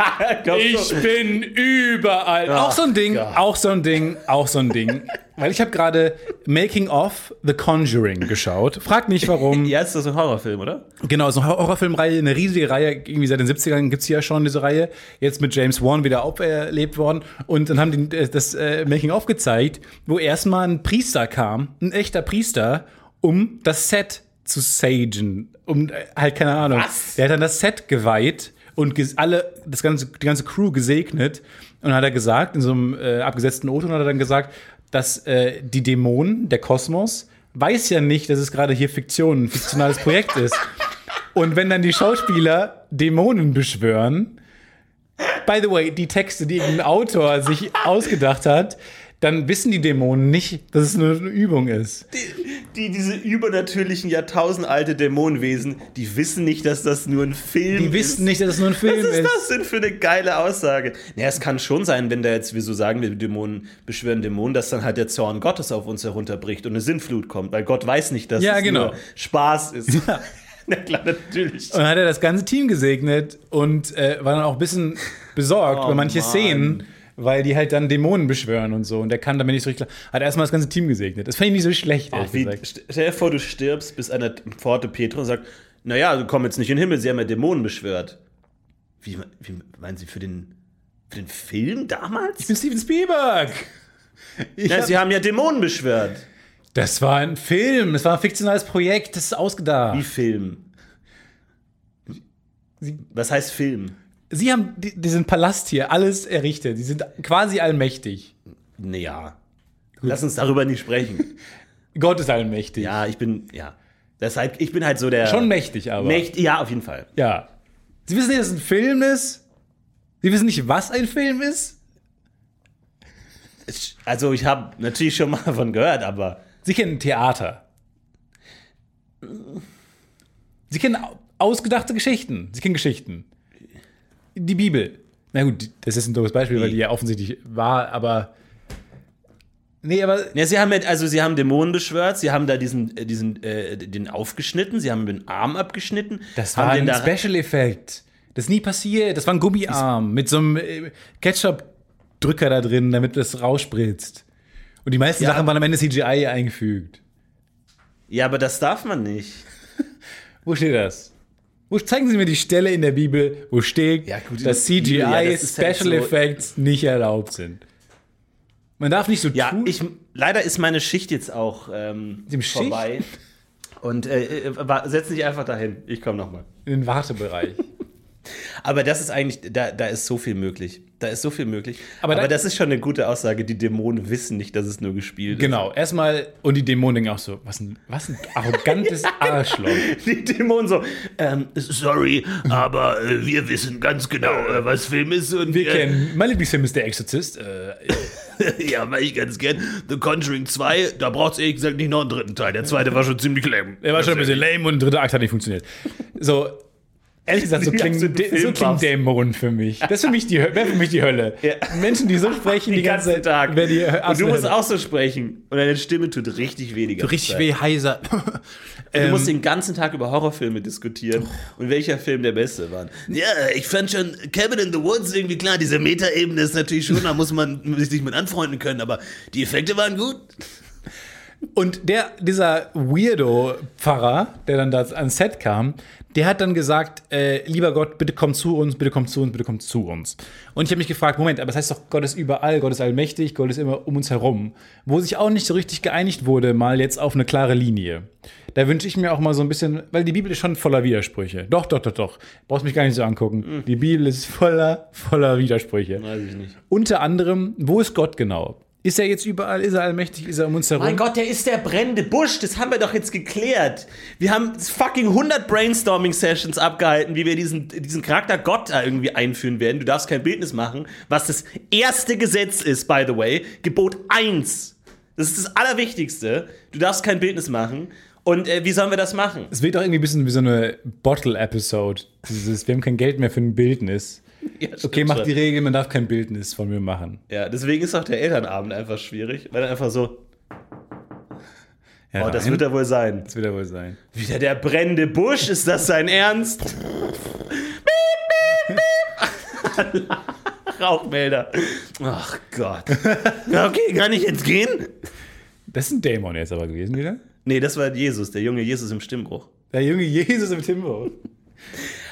Glaubst du- bin überall. auch so ein Ding, auch so ein Ding, auch so ein Ding. Weil ich habe gerade Making of The Conjuring geschaut. Frag nicht warum. Ja, ist das ein Horrorfilm, oder? Genau, so eine Horrorfilmreihe, eine riesige Reihe, irgendwie seit den 70ern gibt es ja schon diese Reihe, jetzt mit James Wan wieder auferlebt worden. Und dann haben die äh, das äh, Making-of gezeigt, wo erstmal ein Priester kam, ein echter Priester, um das Set zu sagen. Um, äh, halt, keine Ahnung. Was? Der hat dann das Set geweiht und alle, das ganze, die ganze Crew gesegnet. Und dann hat er gesagt, in so einem äh, abgesetzten O-Ton hat er dann gesagt, dass äh, die Dämonen, der Kosmos, weiß ja nicht, dass es gerade hier Fiktion, ein fiktionales Projekt ist. Und wenn dann die Schauspieler Dämonen beschwören, by the way, die Texte, die irgendein Autor sich ausgedacht hat, dann wissen die Dämonen nicht, dass es nur eine Übung ist. Die, diese übernatürlichen, jahrtausendalte Dämonenwesen, die wissen nicht, dass das nur ein Film Die ist. wissen nicht, dass es nur ein Film Was ist ist. das denn für eine geile Aussage? Naja, es kann schon sein, wenn da jetzt, wie so sagen wir, Dämonen beschwören Dämonen, dass dann halt der Zorn Gottes auf uns herunterbricht und eine Sinnflut kommt, weil Gott weiß nicht, dass Ja, es genau. nur Spaß ist. Na klar, natürlich. Und dann hat er das ganze Team gesegnet und äh, war dann auch ein bisschen besorgt Oh, über manche Mann. Szenen, weil die halt dann Dämonen beschwören und so. Und der kann damit nicht so richtig klar. Hat erstmal das ganze Team gesegnet. Das fand ich nicht so schlecht, Ach, wie, stell dir vor, du stirbst, bis einer Pforte Petro und sagt, naja, du komm jetzt nicht in den Himmel, sie haben ja Dämonen beschwört. Wie, wie meinen Sie für den, für den Film damals? Ich bin Steven Spielberg. Ich ja, hab, sie haben ja Dämonen beschwört. das war ein Film, das war ein fiktionales Projekt, das ist ausgedacht. Wie Film? Was heißt Film? Sie haben di- diesen Palast hier alles errichtet. Sie sind quasi allmächtig. Naja. Lass uns darüber nicht sprechen. Gott ist allmächtig. Ja, ich bin, ja. Halt, ich bin halt so der. Schon mächtig, aber. Mächt, ja, auf jeden Fall. Ja. Sie wissen nicht, dass es ein Film ist? Sie wissen nicht, was ein Film ist? Also, ich habe natürlich schon mal davon gehört, aber. Sie kennen Theater. Sie kennen au- ausgedachte Geschichten. Sie kennen Geschichten. Die Bibel. Na gut, das ist ein doofes Beispiel, weil die ja offensichtlich war, aber. Nee, aber Ja, sie haben also sie haben Dämonen beschwört, sie haben da diesen, äh, diesen, äh, den aufgeschnitten, sie haben den Arm abgeschnitten. das war ein da, Special-Effekt. Das ist nie passiert. Das war ein Gummiarm mit so einem äh, Ketchup-Drücker da drin, damit das rausspritzt. Und die meisten Ja. Sachen waren am Ende CGI eingefügt. Ja, aber das darf man nicht. Wo steht das? Wo zeigen Sie mir die Stelle in der Bibel, wo steht, Ja, gut, dass CGI ja, das halt Special so- Effects nicht erlaubt sind? Man darf nicht so Ja, tun. ich, leider ist meine Schicht jetzt auch ähm, Schicht? vorbei. Und äh, äh, wa- setz dich einfach dahin. Ich komme nochmal. in den Wartebereich. Aber das ist eigentlich, da, da ist so viel möglich. Da ist so viel möglich. Aber Aber, da- das ist schon eine gute Aussage. Die Dämonen wissen nicht, dass es nur gespielt genau, erstmal, und die Dämonen denken auch so, was ein, was ein arrogantes Arschloch. ist. Die Dämonen so, ähm, sorry, aber äh, wir wissen ganz genau, äh, was Film ist. Und Wir kennen, mein Lieblingsfilm ist Der Exorzist. Äh, ja, mach ich ganz gern. The Conjuring 2, da braucht es ehrlich gesagt nicht noch einen dritten Teil. Der zweite war schon ziemlich lame. der war schon ein bisschen lame und der dritte Akt hat nicht funktioniert. So, ehrlich gesagt, so Die klingen, so klingen. Dämonen für mich. Das ist für mich die, wäre für mich die Hölle. Ja. Menschen, die so sprechen die, Den ganze ganzen Tag. die Und du musst Hölle. auch so sprechen. Und deine Stimme tut richtig weh. so richtig weh, heiser. Du musst den ganzen Tag über Horrorfilme diskutieren und welcher Film der beste war. Ja, ich fand schon Cabin in the Woods irgendwie klar. Diese Metaebene ist natürlich schon, da muss man sich mit anfreunden können, aber die Effekte waren gut. Und der, dieser Weirdo-Pfarrer, der dann da ans Set kam, der hat dann gesagt, äh, lieber Gott, bitte komm zu uns, bitte komm zu uns, bitte komm zu uns. Und ich habe mich gefragt, Moment, aber das heißt doch, Gott ist überall, Gott ist allmächtig, Gott ist immer um uns herum. Wo sich auch nicht so richtig geeinigt wurde, mal jetzt auf eine klare Linie. Da wünsche ich mir auch mal so ein bisschen, weil die Bibel ist schon voller Widersprüche. Doch, doch, doch, doch. Brauchst mich gar nicht so angucken. Die Bibel ist voller, voller Widersprüche. Weiß ich nicht. Unter anderem, wo ist Gott genau? Ist er jetzt überall? Ist er allmächtig? Ist er um uns herum? Mein Gott, der ist der brennende Busch. Das haben wir doch jetzt geklärt. Wir haben fucking 100 Brainstorming-Sessions abgehalten, wie wir diesen, diesen Charakter Gott da irgendwie einführen werden. Du darfst kein Bildnis machen, was das erste Gesetz ist, by the way. Gebot 1. Das ist das Allerwichtigste. Du darfst kein Bildnis machen. Und äh, wie sollen wir das machen? Es wird doch irgendwie ein bisschen wie so eine Bottle-Episode. Dieses, wir haben kein Geld mehr für ein Bildnis. Ja, Okay, mach die Regel, man darf kein Bildnis von mir machen. Ja, deswegen ist auch der Elternabend einfach schwierig, weil er einfach so, Ja, oh, das nein. wird er wohl sein. das wird er wohl sein. Wieder der brennende Busch, ist das sein Ernst? Rauchmelder. Ach Gott. Okay, kann ich jetzt gehen? Das ist ein Dämon jetzt aber gewesen wieder. Nee, das war Jesus, der junge Jesus im Stimmbruch. Der junge Jesus im Timbo.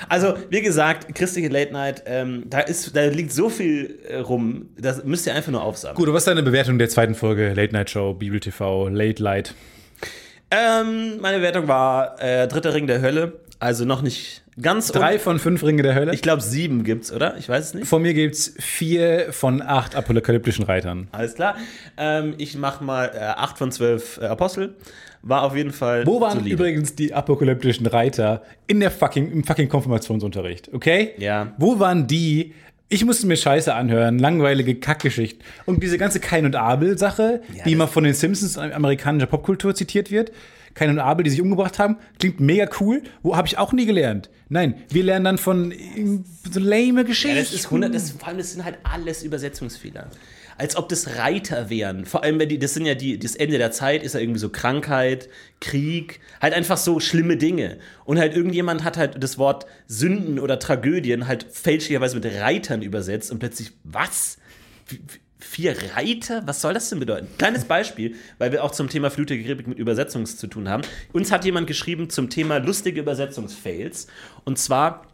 Also, wie gesagt, christliche Late Night, ähm, da, ist, da liegt so viel äh, rum, das müsst ihr einfach nur aufsammeln. Gut, was ist deine Bewertung der zweiten Folge Late Night Show, Bibel TV, Late Light? Ähm, meine Wertung war äh, Dritter Ring der Hölle, also noch nicht ganz Drei von fünf Ringe der Hölle. Ich glaube, sieben gibt's, oder? Ich weiß es nicht. Von mir gibt's vier von acht apokalyptischen Reitern. Alles klar. Ähm, ich mach mal äh, acht von zwölf äh, Apostel. War auf jeden Fall. Wo waren solide. übrigens die apokalyptischen Reiter in der fucking, im fucking Konfirmationsunterricht, okay? Ja. Wo waren die? Ich musste mir Scheiße anhören, langweilige Kackgeschichten. Und diese ganze Kain und Abel-Sache, die das- mal von den Simpsons in amerikanischer Popkultur zitiert wird. Kain und Abel, die sich umgebracht haben, klingt mega cool. Wo habe ich auch nie gelernt. Nein, wir lernen dann von äh, so lame Geschichten. Ja, das ist 100, das, vor allem, das sind halt alles Übersetzungsfehler. Als ob das Reiter wären. Vor allem, wenn die, das sind ja die, das Ende der Zeit ist ja irgendwie so Krankheit, Krieg, halt einfach so schlimme Dinge. Und halt irgendjemand hat halt das Wort Sünden oder Tragödien halt fälschlicherweise mit Reitern übersetzt und plötzlich, was? Vier Reiter? Was soll das denn bedeuten? Kleines Beispiel, weil wir auch zum Thema Flut der Karibik mit Übersetzungs zu tun haben. Uns hat jemand geschrieben zum Thema lustige Übersetzungsfails. Und zwar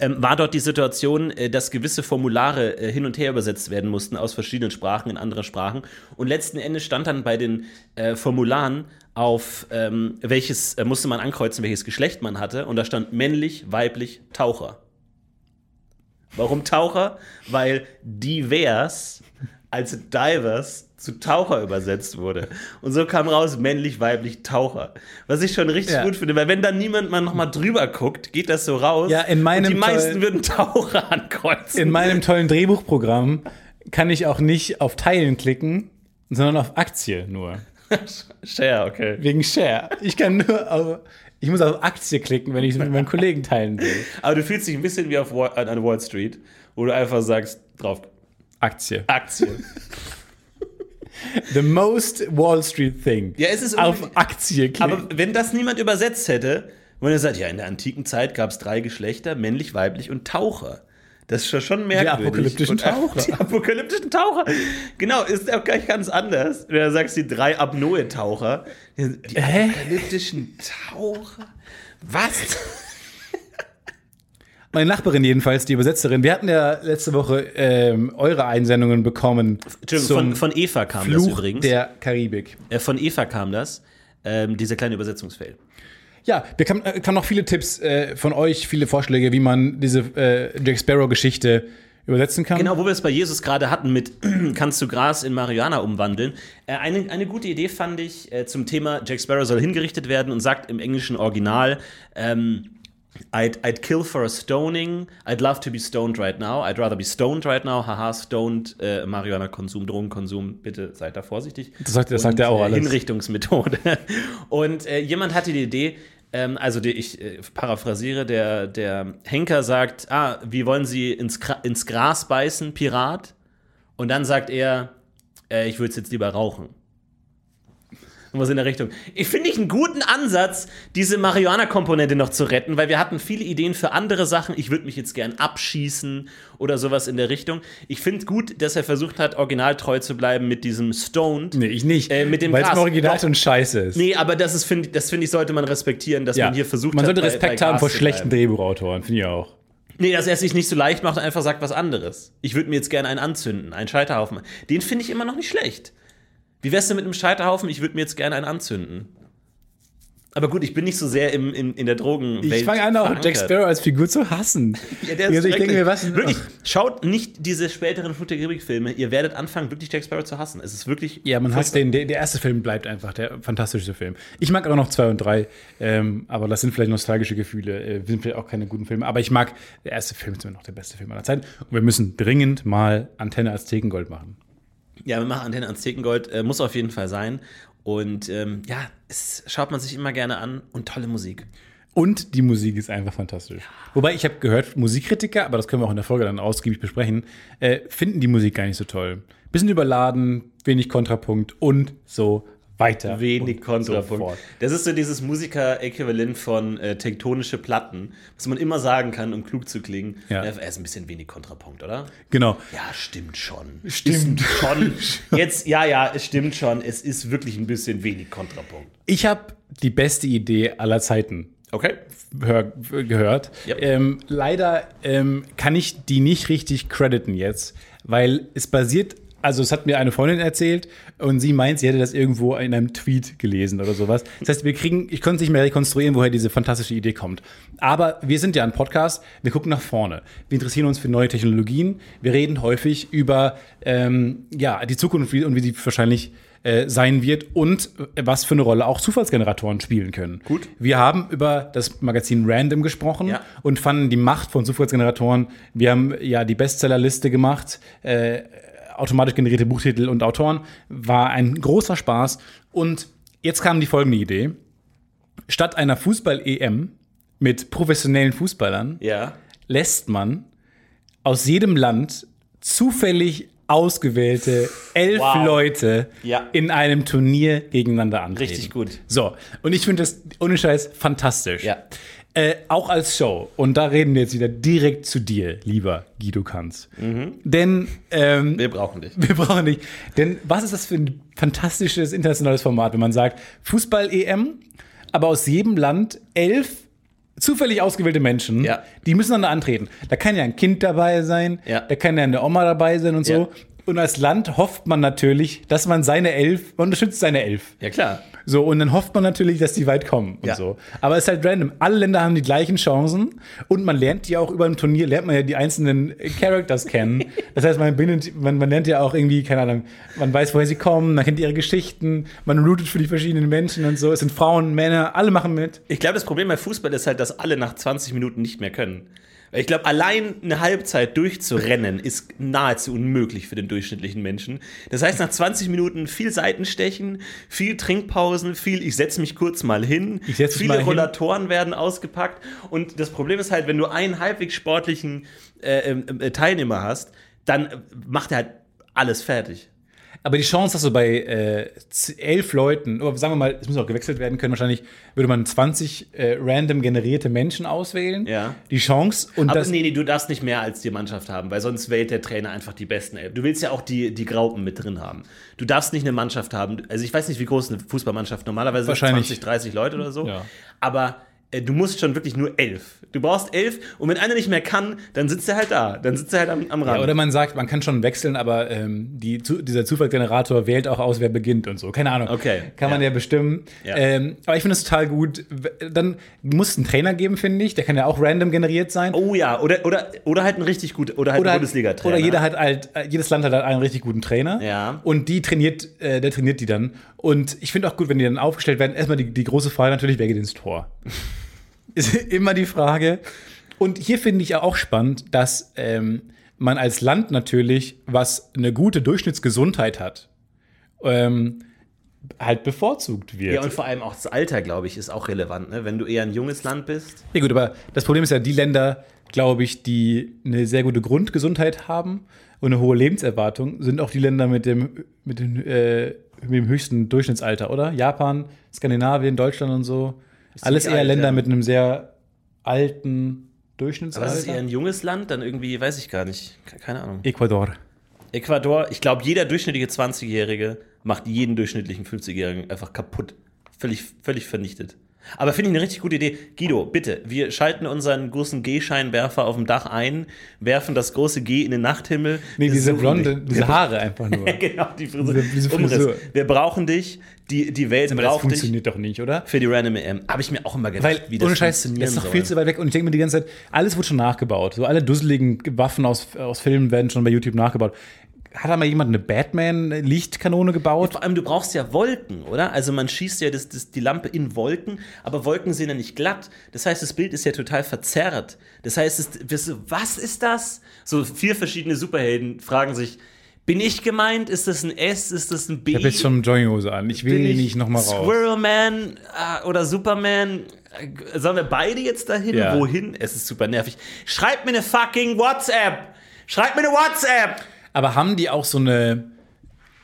ähm, war dort die Situation, äh, dass gewisse Formulare äh, hin und her übersetzt werden mussten aus verschiedenen Sprachen in andere Sprachen. Und letzten Endes stand dann bei den äh, Formularen auf, ähm, welches äh, musste man ankreuzen, welches Geschlecht man hatte. Und da stand männlich, weiblich, Taucher. Warum Taucher? Weil divers als divers zu Taucher übersetzt wurde. Und so kam raus männlich, weiblich, Taucher. Was ich schon richtig Ja. gut finde, weil wenn dann niemand mal nochmal drüber guckt, geht das so raus. Ja, in meinem und die meisten würden Taucher ankreuzen. In meinem tollen Drehbuchprogramm kann ich auch nicht auf Teilen klicken, sondern auf Aktie nur. Share, okay. Wegen Share. Ich kann nur auf, ich muss auf Aktie klicken, wenn ich es mit meinen Kollegen teilen will. Aber du fühlst dich ein bisschen wie auf Wall, an an Wall Street, wo du einfach sagst, drauf, Aktie. Aktie. The most Wall Street thing. Ja, es ist auf Aktie klicken. Aber wenn das niemand übersetzt hätte, wenn er sagt, ja, in der antiken Zeit gab es drei Geschlechter, männlich, weiblich und Taucher. Das ist schon- merkwürdig. apokalyptischen Und, Taucher. Die apokalyptischen Taucher. Genau, ist auch gleich ganz anders. Wenn du sagst, die drei Apnoe-Taucher. Die die apokalyptischen Taucher? Was? Meine Nachbarin jedenfalls, die Übersetzerin, wir hatten ja letzte Woche ähm, eure Einsendungen bekommen Entschuldigung, von, von Eva kam das Fluch übrigens. der Karibik. Äh, von Eva kam das. Ähm, dieser kleine Übersetzungsfail. Ja, wir kamen äh, kamen noch viele Tipps äh, von euch, viele Vorschläge, wie man diese äh, Jack Sparrow-Geschichte übersetzen kann. Genau, wo wir es bei Jesus gerade hatten mit kannst du Gras in Marihuana umwandeln. Äh, eine, eine gute Idee fand ich äh, zum Thema Jack Sparrow soll hingerichtet werden und sagt im englischen Original ähm, I'd, I'd kill for a stoning. I'd love to be stoned right now. I'd rather be stoned right now. Haha, stoned. Äh, Marihuana-Konsum, Drogenkonsum. Bitte seid da vorsichtig. Das sagt- das sagt er auch äh, alles. Hinrichtungsmethode. Und äh, jemand hatte die Idee, ähm, also die, ich äh, paraphrasiere, der, der Henker sagt, ah, wie wollen Sie ins, Gra ins Gras beißen, Pirat? Und dann sagt er, äh, ich würde es jetzt lieber rauchen. Was in der Richtung. Ich finde ich einen guten Ansatz, diese Marihuana-Komponente noch zu retten, weil wir hatten viele Ideen für andere Sachen. Ich würde mich jetzt gern abschießen oder sowas in der Richtung. Ich finde gut, dass er versucht hat, originaltreu zu bleiben mit diesem Stoned. Nee, ich nicht. Äh, mit dem Weil es im. Original Doch. schon scheiße ist. Nee, aber das ist, finde das ich, sollte man respektieren, dass ja. man hier versucht man hat, sollte bei- Respekt bei haben Gras vor schlechten. Drehbuchautoren, finde ich auch. Nee, dass er es sich nicht so leicht macht und einfach sagt was anderes. Ich würde mir jetzt gerne einen anzünden, einen Scheiterhaufen. Den finde ich immer noch nicht schlecht. Wie wär's denn mit einem Scheiterhaufen? Ich würde mir jetzt gerne einen anzünden. Aber gut, ich bin nicht so sehr im, im, in der Drogenwelt. Ich fange an, auch. Jack Sparrow als Figur zu hassen. Ja, der ist also ich denke mir, was. Wirklich, schaut nicht diese späteren Flut der Karibik-Filme. Ihr werdet anfangen, wirklich Jack Sparrow zu hassen. Es ist wirklich. Ja, man hasst den. Der, der erste Film bleibt einfach der fantastische Film. Ich mag aber noch zwei und drei, ähm, aber das sind vielleicht nostalgische Gefühle. Äh, sind vielleicht auch keine guten Filme. Aber ich mag, der erste Film ist immer noch der beste Film aller Zeiten. Und wir müssen dringend mal Antenne als Thekengold machen. Ja, wir machen Antenne ans Thekengold. Äh, muss auf jeden Fall sein. Und ähm, ja, es schaut man sich immer gerne an und tolle Musik. Und die Musik ist einfach fantastisch. Wobei ich habe gehört, Musikkritiker, aber das können wir auch in der Folge dann ausgiebig besprechen, äh, finden die Musik gar nicht so toll. Bisschen überladen, wenig Kontrapunkt und so weiter. Wenig Kontrapunkt. das ist so dieses Musiker-Äquivalent von äh, tektonische Platten, was man immer sagen kann, um klug zu klingen. Ja. Er ist ein bisschen wenig Kontrapunkt, oder? Genau. Ja, stimmt schon. Stimmt. Ist schon. Jetzt, ja, ja, es stimmt schon. Es ist wirklich ein bisschen wenig Kontrapunkt. Ich habe die beste Idee aller Zeiten Okay. hör, gehört. Yep. Ähm, leider ähm, kann ich die nicht richtig crediten jetzt, weil es basiert, also es hat mir eine Freundin erzählt und sie meint, sie hätte das irgendwo in einem Tweet gelesen oder sowas. Das heißt, wir kriegen, ich konnte es nicht mehr rekonstruieren, woher diese fantastische Idee kommt. Aber wir sind ja ein Podcast, wir gucken nach vorne. Wir interessieren uns für neue Technologien. Wir reden häufig über ähm, ja, die Zukunft und wie- sie wahrscheinlich äh, sein wird und äh, was für eine Rolle auch Zufallsgeneratoren spielen können. Gut. Wir haben über das Magazin Random gesprochen Ja. und fanden die Macht von Zufallsgeneratoren. Wir haben ja die Bestsellerliste gemacht, äh, automatisch generierte Buchtitel und Autoren. War ein großer Spaß. Und jetzt kam die folgende Idee. Statt einer Fußball-EM mit professionellen Fußballern Ja. lässt man aus jedem Land zufällig ausgewählte elf Wow. Leute Ja. in einem Turnier gegeneinander antreten. Richtig gut. So, und ich finde das ohne Scheiß fantastisch. Ja. Äh, auch als Show. Und da reden wir jetzt wieder direkt zu dir, lieber Guido Kanz. Denn ähm, Wir brauchen dich. wir brauchen nicht. Denn was ist das für ein fantastisches internationales Format, wenn man sagt, Fußball-EM, aber aus jedem Land elf zufällig ausgewählte Menschen, Ja. die müssen antreten. Da kann ja ein Kind dabei sein, Ja. da kann ja eine Oma dabei sein und so. Ja. Und als Land hofft man natürlich, dass man seine Elf, man unterstützt seine Elf. Ja, klar. So, und dann hofft man natürlich, dass die weit kommen und Ja. so. Aber es ist halt random. Alle Länder haben die gleichen Chancen und man lernt ja auch über ein Turnier, lernt man ja die einzelnen Characters kennen. Das heißt, man, bindet, man, man lernt ja auch irgendwie, keine Ahnung, man weiß, woher sie kommen, man kennt ihre Geschichten, man rootet für die verschiedenen Menschen und so. Es sind Frauen, Männer, alle machen mit. Ich glaube, das Problem bei Fußball ist halt, dass alle nach 20 Minuten nicht mehr können. Ich glaube, allein eine Halbzeit durchzurennen ist nahezu unmöglich für den durchschnittlichen Menschen. Das heißt, nach 20 Minuten viel Seitenstechen, viel Trinkpausen, viel ich setze mich kurz mal hin, Ich viele mal hin. Rollatoren werden ausgepackt. Und das Problem ist halt, wenn du einen halbwegs sportlichen äh, äh, Teilnehmer hast, dann äh, macht er halt alles fertig. Aber die Chance, dass du bei äh, elf Leuten, oder sagen wir mal, es muss auch gewechselt werden können, wahrscheinlich würde man 20 äh, random generierte Menschen auswählen. Ja. Die Chance und Aber das. nee, nee, du darfst nicht mehr als die Mannschaft haben, weil sonst wählt der Trainer einfach die besten Elf. Du willst ja auch die, die Graupen mit drin haben. Du darfst nicht eine Mannschaft haben. Also ich weiß nicht, wie groß eine Fußballmannschaft normalerweise Wahrscheinlich. ist, 20, 30 Leute oder so. Ja. Aber du musst schon wirklich nur elf. Du brauchst elf und wenn einer nicht mehr kann, dann sitzt er halt da. Dann sitzt er halt am, am Rand. Ja, oder man sagt, man kann schon wechseln, aber ähm, die, zu, dieser Zufallsgenerator wählt auch aus, wer beginnt und so. Keine Ahnung. Okay, Kann man ja. ja bestimmen. Ja. Ähm, aber ich finde es total gut. Dann muss es einen Trainer geben, finde ich. Der kann ja auch random generiert sein. oh ja, oder, oder, oder halt ein richtig gut, oder halt oder ein halt- Bundesliga-Trainer. Oder jeder hat halt, äh, jedes Land hat halt einen richtig guten Trainer. Ja. Und die trainiert, äh, der trainiert die dann. Und ich finde auch gut, wenn die dann aufgestellt werden. Erstmal die, die große Frage natürlich, wer geht ins Tor? Ist immer die Frage. Und hier finde ich ja auch spannend, dass ähm, man als Land natürlich, was eine gute Durchschnittsgesundheit hat, ähm, halt bevorzugt wird. Ja, und vor allem auch das Alter, glaube ich, ist auch relevant. Ne? Wenn du eher ein junges Land bist. Ja gut, aber das Problem ist ja, die Länder, glaube ich, die eine sehr gute Grundgesundheit haben und eine hohe Lebenserwartung, sind auch die Länder mit dem, mit dem, äh, mit dem höchsten Durchschnittsalter, oder? Japan, Skandinavien, Deutschland und so. Alles eher alt, Länder ja. mit einem sehr alten Aber Durchschnittsalter. das ist eher ein junges Land, dann irgendwie, weiß ich gar nicht. Ke- Keine Ahnung. Ecuador. Ecuador, ich glaube, jeder durchschnittliche 20-Jährige macht jeden durchschnittlichen 50-Jährigen einfach kaputt. Völlig, völlig vernichtet. Aber finde ich eine richtig gute Idee. Guido, bitte, wir schalten unseren großen G-Scheinwerfer auf dem Dach ein, werfen das große G in den Nachthimmel. Nee, diese blonde, dich. diese Haare einfach nur. genau, die Frisur. Diese- diese. Frisur. Wir brauchen dich, die, die Welt Aber das braucht dich funktioniert doch nicht, oder? für die Random EM. Habe ich mir auch immer gedacht, Weil, wie das ohne Scheiß, das funktionieren ist doch viel zu weit weg. Und ich denke mir die ganze Zeit, alles wird schon nachgebaut. So alle dusseligen Waffen aus, aus Filmen werden schon bei YouTube nachgebaut. Hat da mal jemand eine Batman-Lichtkanone gebaut? Vor allem, du brauchst ja Wolken, oder? Also man schießt ja das, das, die Lampe in Wolken, aber Wolken sind ja nicht glatt. Das heißt, das Bild ist ja total verzerrt. Das heißt, es, was ist das? So vier verschiedene Superhelden fragen sich, bin ich gemeint? Ist das ein S? Ist das ein B? Ich habe jetzt schon Jogginghose an. Ich will ich nicht nochmal raus. Squirrel Man äh, oder Superman? Äh, Sollen wir beide jetzt dahin? Ja. Wohin? Es ist super nervig. Schreibt mir eine fucking WhatsApp! Schreibt mir eine WhatsApp! Aber haben die auch so eine.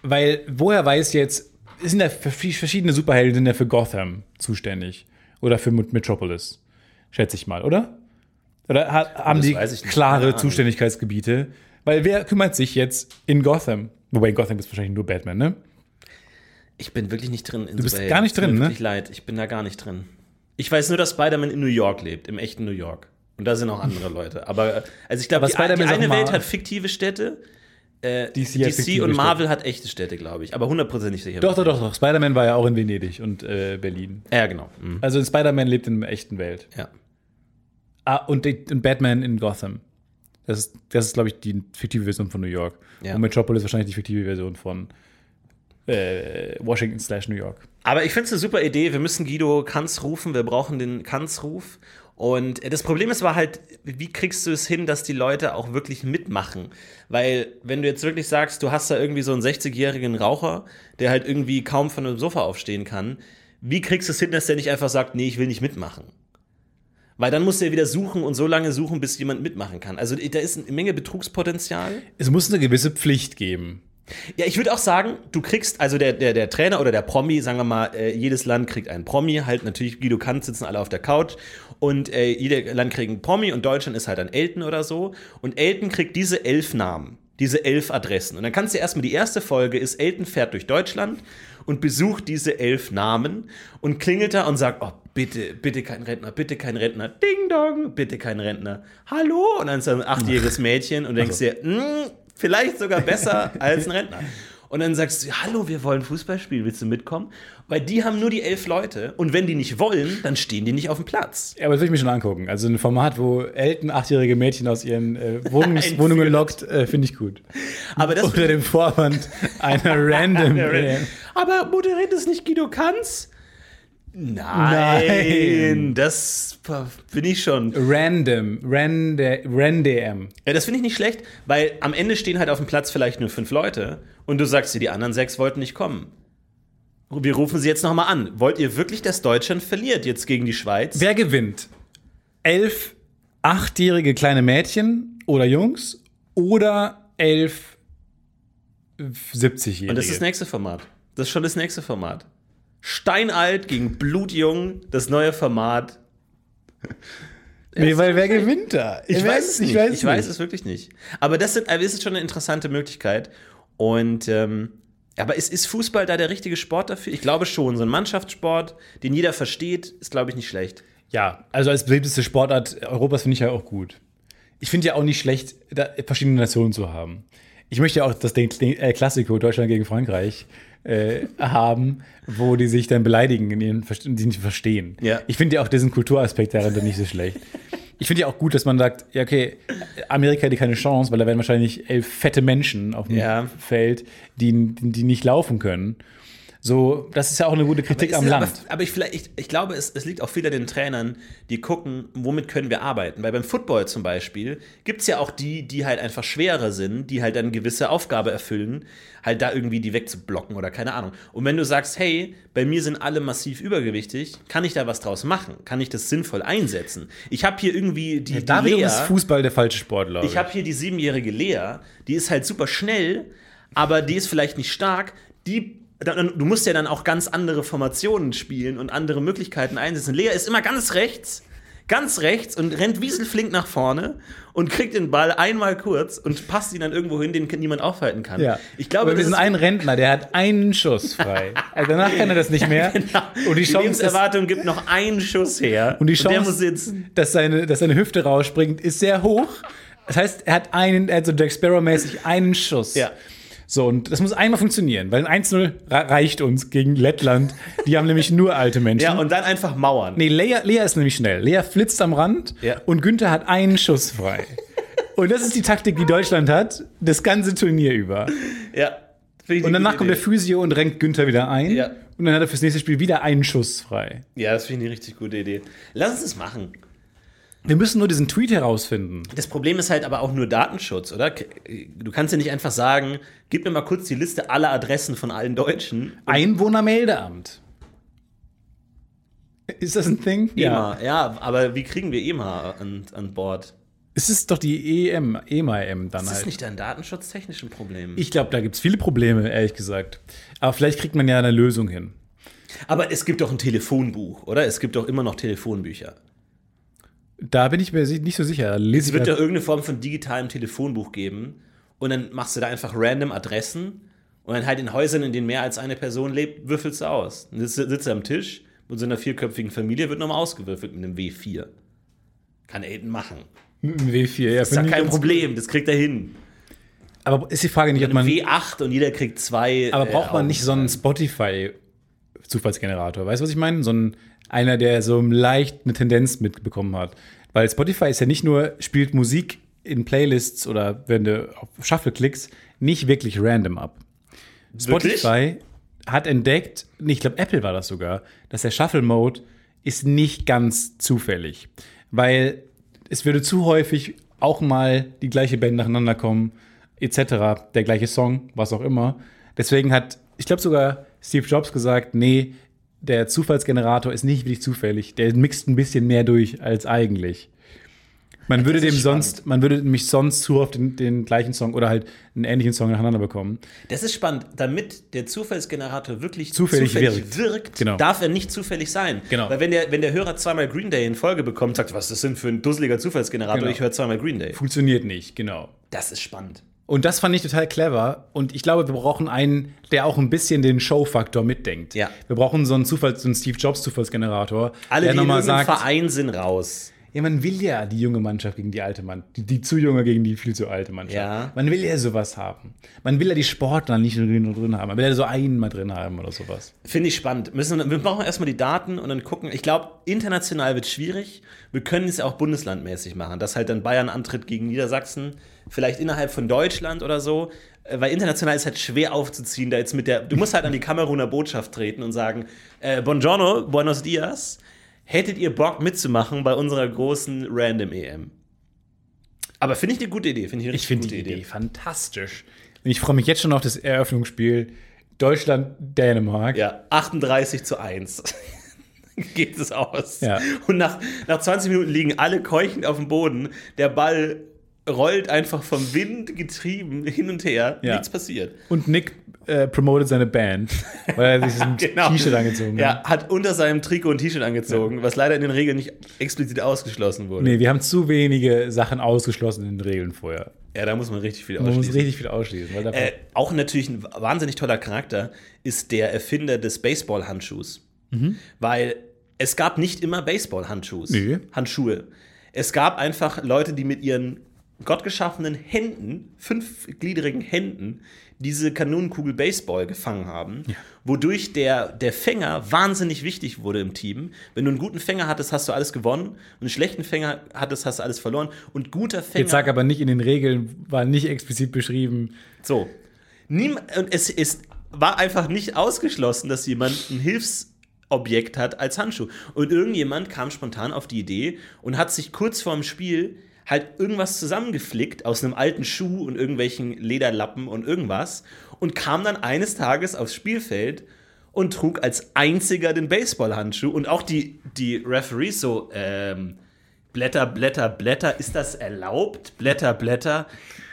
Weil, woher weiß jetzt. Sind ja vers- verschiedene Superhelden sind ja für Gotham zuständig. Oder für Met- Metropolis. Schätze ich mal, oder? Oder ha- haben die klare. Zuständigkeitsgebiete? Weil wer kümmert sich jetzt in Gotham? Wobei in Gotham ist wahrscheinlich nur Batman, ne? Ich bin wirklich nicht drin. In Du bist Superhelden. gar nicht Tut mir drin, ne? Wirklich leid, ich bin da gar nicht drin. Ich weiß nur, dass Spider-Man in New York lebt, im echten New York. Und da sind auch andere Leute. Aber äh, also ich glaube, die, Spider-Man die eine Welt hat fiktive Städte. Äh, DC DC, und Marvel hat echte Städte, glaube ich. Aber hundertprozentig sicher. Doch, doch, doch, doch. Spider-Man war ja auch in Venedig und äh, Berlin. Ja, genau. Mhm. Also in Spider-Man lebt in der echten Welt. Ja. Ah, und, und Batman in Gotham. Das ist, das ist glaube ich, die fiktive Version von New York. Ja. Und Metropolis wahrscheinlich die fiktive Version von äh, Washington slash New York. Aber ich finde es eine super Idee. Wir müssen Guido Kanz rufen. Wir brauchen den Kanz-Ruf. Und das Problem ist war halt, wie kriegst du es hin, dass die Leute auch wirklich mitmachen? Weil, wenn du jetzt wirklich sagst, du hast da irgendwie so einen 60-jährigen Raucher, der halt irgendwie kaum von einem Sofa aufstehen kann, wie kriegst du es hin, dass der nicht einfach sagt, nee, ich will nicht mitmachen? Weil dann du ja wieder suchen und so lange suchen, bis jemand mitmachen kann. Also da ist eine Menge Betrugspotenzial. Es muss eine gewisse Pflicht geben. Ja, ich würde auch sagen, du kriegst, also der, der, der Trainer oder der Promi, sagen wir mal, äh, jedes Land kriegt einen Promi, halt natürlich Guido Kanz sitzen alle auf der Couch und äh, jedes Land kriegt einen Promi und Deutschland ist halt ein Elton oder so und Elton kriegt diese elf Namen, diese elf Adressen und dann kannst du erstmal, die erste Folge ist, Elton fährt durch Deutschland und besucht diese elf Namen und klingelt da und sagt, oh, bitte, bitte kein Rentner, bitte kein Rentner, Ding Dong, bitte kein Rentner, hallo? Und dann ist ein achtjähriges Mädchen und denkst dir, "Mm, vielleicht sogar besser als ein Rentner. Und dann sagst du, hallo, wir wollen Fußball spielen, willst du mitkommen? Weil die haben nur die elf Leute und wenn die nicht wollen, dann stehen die nicht auf dem Platz. Ja, aber das will ich mir schon angucken. Also ein Format, wo Elton achtjährige Mädchen aus ihren äh, Wohnungs. Wohnungen lockt, äh, finde ich gut. Aber das Unter dem Vorwand einer random. Aber moderiert es nicht Guido Kanz? Nein, Nein. das bin ich schon. random. Rande, Random. Ja, das finde ich nicht schlecht, weil am Ende stehen halt auf dem Platz vielleicht nur fünf Leute und du sagst dir, die anderen sechs wollten nicht kommen. Wir rufen sie jetzt nochmal an. Wollt ihr wirklich, dass Deutschland verliert jetzt gegen die Schweiz? Wer gewinnt? Elf achtjährige kleine Mädchen oder Jungs oder elf 70-jährige? Und das ist das nächste Format. Das ist schon das nächste Format. Steinalt gegen Blutjung, das neue Format. Nee, weil wer gewinnt da? Ich, weiß es nicht. Ich weiß, nicht. es wirklich nicht. Aber das, sind, aber es ist schon eine interessante Möglichkeit. Und ähm, aber ist, ist Fußball da der richtige Sport dafür? Ich glaube schon. So ein Mannschaftssport, den jeder versteht, ist, glaube ich, nicht schlecht. Ja, also als beliebteste Sportart Europas finde ich ja auch gut. Ich finde ja auch nicht schlecht, da verschiedene Nationen zu haben. Ich möchte ja auch das äh, Klassiko Deutschland gegen Frankreich äh, haben, wo die sich dann beleidigen, in ihren, die nicht verstehen. Ja. Ich finde ja auch diesen Kulturaspekt darin nicht so schlecht. Ich finde ja auch gut, dass man sagt, ja, okay, Amerika hätte keine Chance, weil da werden wahrscheinlich elf fette Menschen auf dem Ja. Feld, die, die nicht laufen können. So, das ist ja auch eine gute Kritik am Land. Aber, aber ich, vielleicht, ich, ich glaube, es, es liegt auch viel an den Trainern, die gucken, womit können wir arbeiten. Weil beim Football zum Beispiel gibt es ja auch die, die halt einfach schwerer sind, die halt dann eine gewisse Aufgabe erfüllen, halt da irgendwie die wegzublocken oder keine Ahnung. Und wenn du sagst, hey, bei mir sind alle massiv übergewichtig, kann ich da was draus machen? Kann ich das sinnvoll einsetzen? Ich habe hier irgendwie die, die Da Lea, ist Fußball der falsche Sport, glaube ich habe hier die siebenjährige Lea, die ist halt super schnell, aber die ist vielleicht nicht stark. Die, du musst ja dann auch ganz andere Formationen spielen und andere Möglichkeiten einsetzen. Lea ist immer ganz rechts, ganz rechts und rennt wieselflink nach vorne und kriegt den Ball einmal kurz und passt ihn dann irgendwo hin, den niemand aufhalten kann. Ja. Ich glaube, wir sind ein Rentner, der hat einen Schuss frei. Also danach kann er das nicht mehr. Genau. Und die die Chance, ist, Lebenserwartung gibt noch einen Schuss her. und die der Chance muss sitzen. dass, seine, dass seine Hüfte rausspringt, ist sehr hoch. Das heißt, er hat einen, also Jack Sparrow-mäßig einen Schuss. Ja. So, und das muss einmal funktionieren, weil ein 1-0 ra- reicht uns gegen Lettland. Die haben nämlich nur alte Menschen. Ja, und dann einfach mauern. Nee, Lea, Lea ist nämlich schnell. Lea flitzt am Rand Ja. und Günther hat einen Schuss frei. und das ist die Taktik, die Deutschland hat, das ganze Turnier über. Ja. Ich Und danach kommt der. Physio und renkt Günther wieder ein. Ja. Und dann hat er fürs nächste Spiel wieder einen Schuss frei. Ja, das finde ich eine richtig gute Idee. Lass uns das machen. Wir müssen nur diesen Tweet herausfinden. Das Problem ist halt aber auch nur Datenschutz, oder? Du kannst ja nicht einfach sagen, gib mir mal kurz die Liste aller Adressen von allen Deutschen. Einwohnermeldeamt. Ist das ein Thing? EMA, ja, aber wie kriegen wir EMA an, an Bord? Es ist doch die EM, EMA-M dann Ist das halt. nicht ein datenschutztechnisches Problem? Ich glaube, da gibt es viele Probleme, ehrlich gesagt. Aber vielleicht kriegt man ja eine Lösung hin. aber es gibt doch ein Telefonbuch, oder? Es gibt doch immer noch Telefonbücher. Da bin ich mir nicht so sicher. Lese Es wird doch irgendeine Form von digitalem Telefonbuch geben und dann machst du da einfach random Adressen und dann halt in Häusern, in denen mehr als eine Person lebt, würfelst du aus. Dann sitzt, sitzt am Tisch mit so einer vierköpfigen Familie, wird nochmal ausgewürfelt mit einem W4. Kann Aiden machen. Mit dem W4, ja. Ist ja kein Problem, das kriegt er hin. Aber ist die Frage nicht, ob man. W8 und jeder kriegt zwei. Aber äh, braucht man nicht so einen Spotify-Zufallsgenerator? Weißt du, was ich meine? So ein, einer, der so leicht eine Tendenz mitbekommen hat. Weil Spotify ist ja nicht nur, spielt Musik in Playlists oder wenn du auf Shuffle klickst, nicht wirklich random ab. Wirklich? Spotify hat entdeckt, ich glaube, Apple war das sogar, dass der Shuffle-Mode ist nicht ganz zufällig. Weil es würde zu häufig auch mal die gleiche Band nacheinander kommen, etc., der gleiche Song, was auch immer. Deswegen hat, ich glaube sogar Steve Jobs gesagt, nee, der Zufallsgenerator ist nicht wirklich zufällig, der mixt ein bisschen mehr durch als eigentlich. Man würde dem spannend. sonst, man würde nämlich sonst zu oft den, den gleichen Song oder halt einen ähnlichen Song nacheinander bekommen. Das ist spannend. Damit der Zufallsgenerator wirklich Zufällig wirkt. wirkt, Genau. darf er nicht zufällig sein. Genau. Weil wenn der, wenn der Hörer zweimal Green Day in Folge bekommt, sagt, was ist das denn für ein dusseliger Zufallsgenerator, Genau. ich höre zweimal Green Day. Funktioniert nicht, genau. Das ist spannend. Und das fand ich total clever. Und ich glaube, wir brauchen einen, der auch ein bisschen den Show-Faktor mitdenkt. Ja. Wir brauchen so einen Zufall, so einen Steve Jobs-Zufallsgenerator, Alle, der die in sagt, Verein sind raus. Ja, man will ja die junge Mannschaft gegen die alte Mannschaft, die, die zu junge gegen die viel zu alte Mannschaft. Ja. Man will ja sowas haben. Man will ja die Sportler nicht nur drin, haben. Man will ja so einen mal drin haben oder sowas. Finde ich spannend. Müssen, wir brauchen erstmal die Daten und dann gucken. Ich glaube, international wird schwierig. Wir können es auch bundeslandmäßig machen, dass halt dann Bayern antritt gegen Niedersachsen, vielleicht innerhalb von Deutschland oder so. Äh, Weil international ist halt schwer aufzuziehen, da jetzt mit der. Du musst halt an die Kameruner Botschaft treten und sagen: äh, Buongiorno, buenos dias. Hättet ihr Bock mitzumachen bei unserer großen Random EM? Aber finde ich eine gute Idee. Finde ich eine Ich finde gute die Idee fantastisch. Und ich freue mich jetzt schon auf das Eröffnungsspiel Deutschland-Dänemark. Ja, 38 zu 1 geht es aus. Ja. Und nach, nach 20 Minuten liegen alle keuchend auf dem Boden. Der Ball rollt einfach vom Wind getrieben hin und her. Ja. Nichts passiert. Und Nick äh, promotet seine Band, weil er sich ein Genau. T-Shirt angezogen hat. Ja, hat unter seinem Trikot ein T-Shirt angezogen, was leider in den Regeln nicht explizit ausgeschlossen wurde. Nee, wir haben zu wenige Sachen ausgeschlossen in den Regeln vorher. Ja, da muss man richtig viel Man muss ausschließen. richtig viel ausschließen. Äh, auch natürlich ein wahnsinnig toller Charakter ist der Erfinder des Baseball-Handschuhs. Weil es gab nicht immer Baseball-Handschuhe. Nee. Handschuhe. Es gab einfach Leute, die mit ihren gottgeschaffenen Händen, fünfgliedrigen Händen, diese Kanonenkugel Baseball gefangen haben, wodurch der, der Fänger wahnsinnig wichtig wurde im Team. Wenn du einen guten Fänger hattest, hast du alles gewonnen und einen schlechten Fänger hattest, hast du alles verloren. Und guter Fänger. Jetzt sag aber nicht in den Regeln, war nicht explizit beschrieben. So. Niem und es ist, war einfach nicht ausgeschlossen, dass jemand ein Hilfsobjekt hat als Handschuh. Und irgendjemand kam spontan auf die Idee und hat sich kurz vorm Spiel halt irgendwas zusammengeflickt aus einem alten Schuh und irgendwelchen Lederlappen und irgendwas und kam dann eines Tages aufs Spielfeld und trug als einziger den Baseballhandschuh und auch die, die Referees so, ähm, Blätter, Blätter, Blätter, ist das erlaubt? Blätter, Blätter.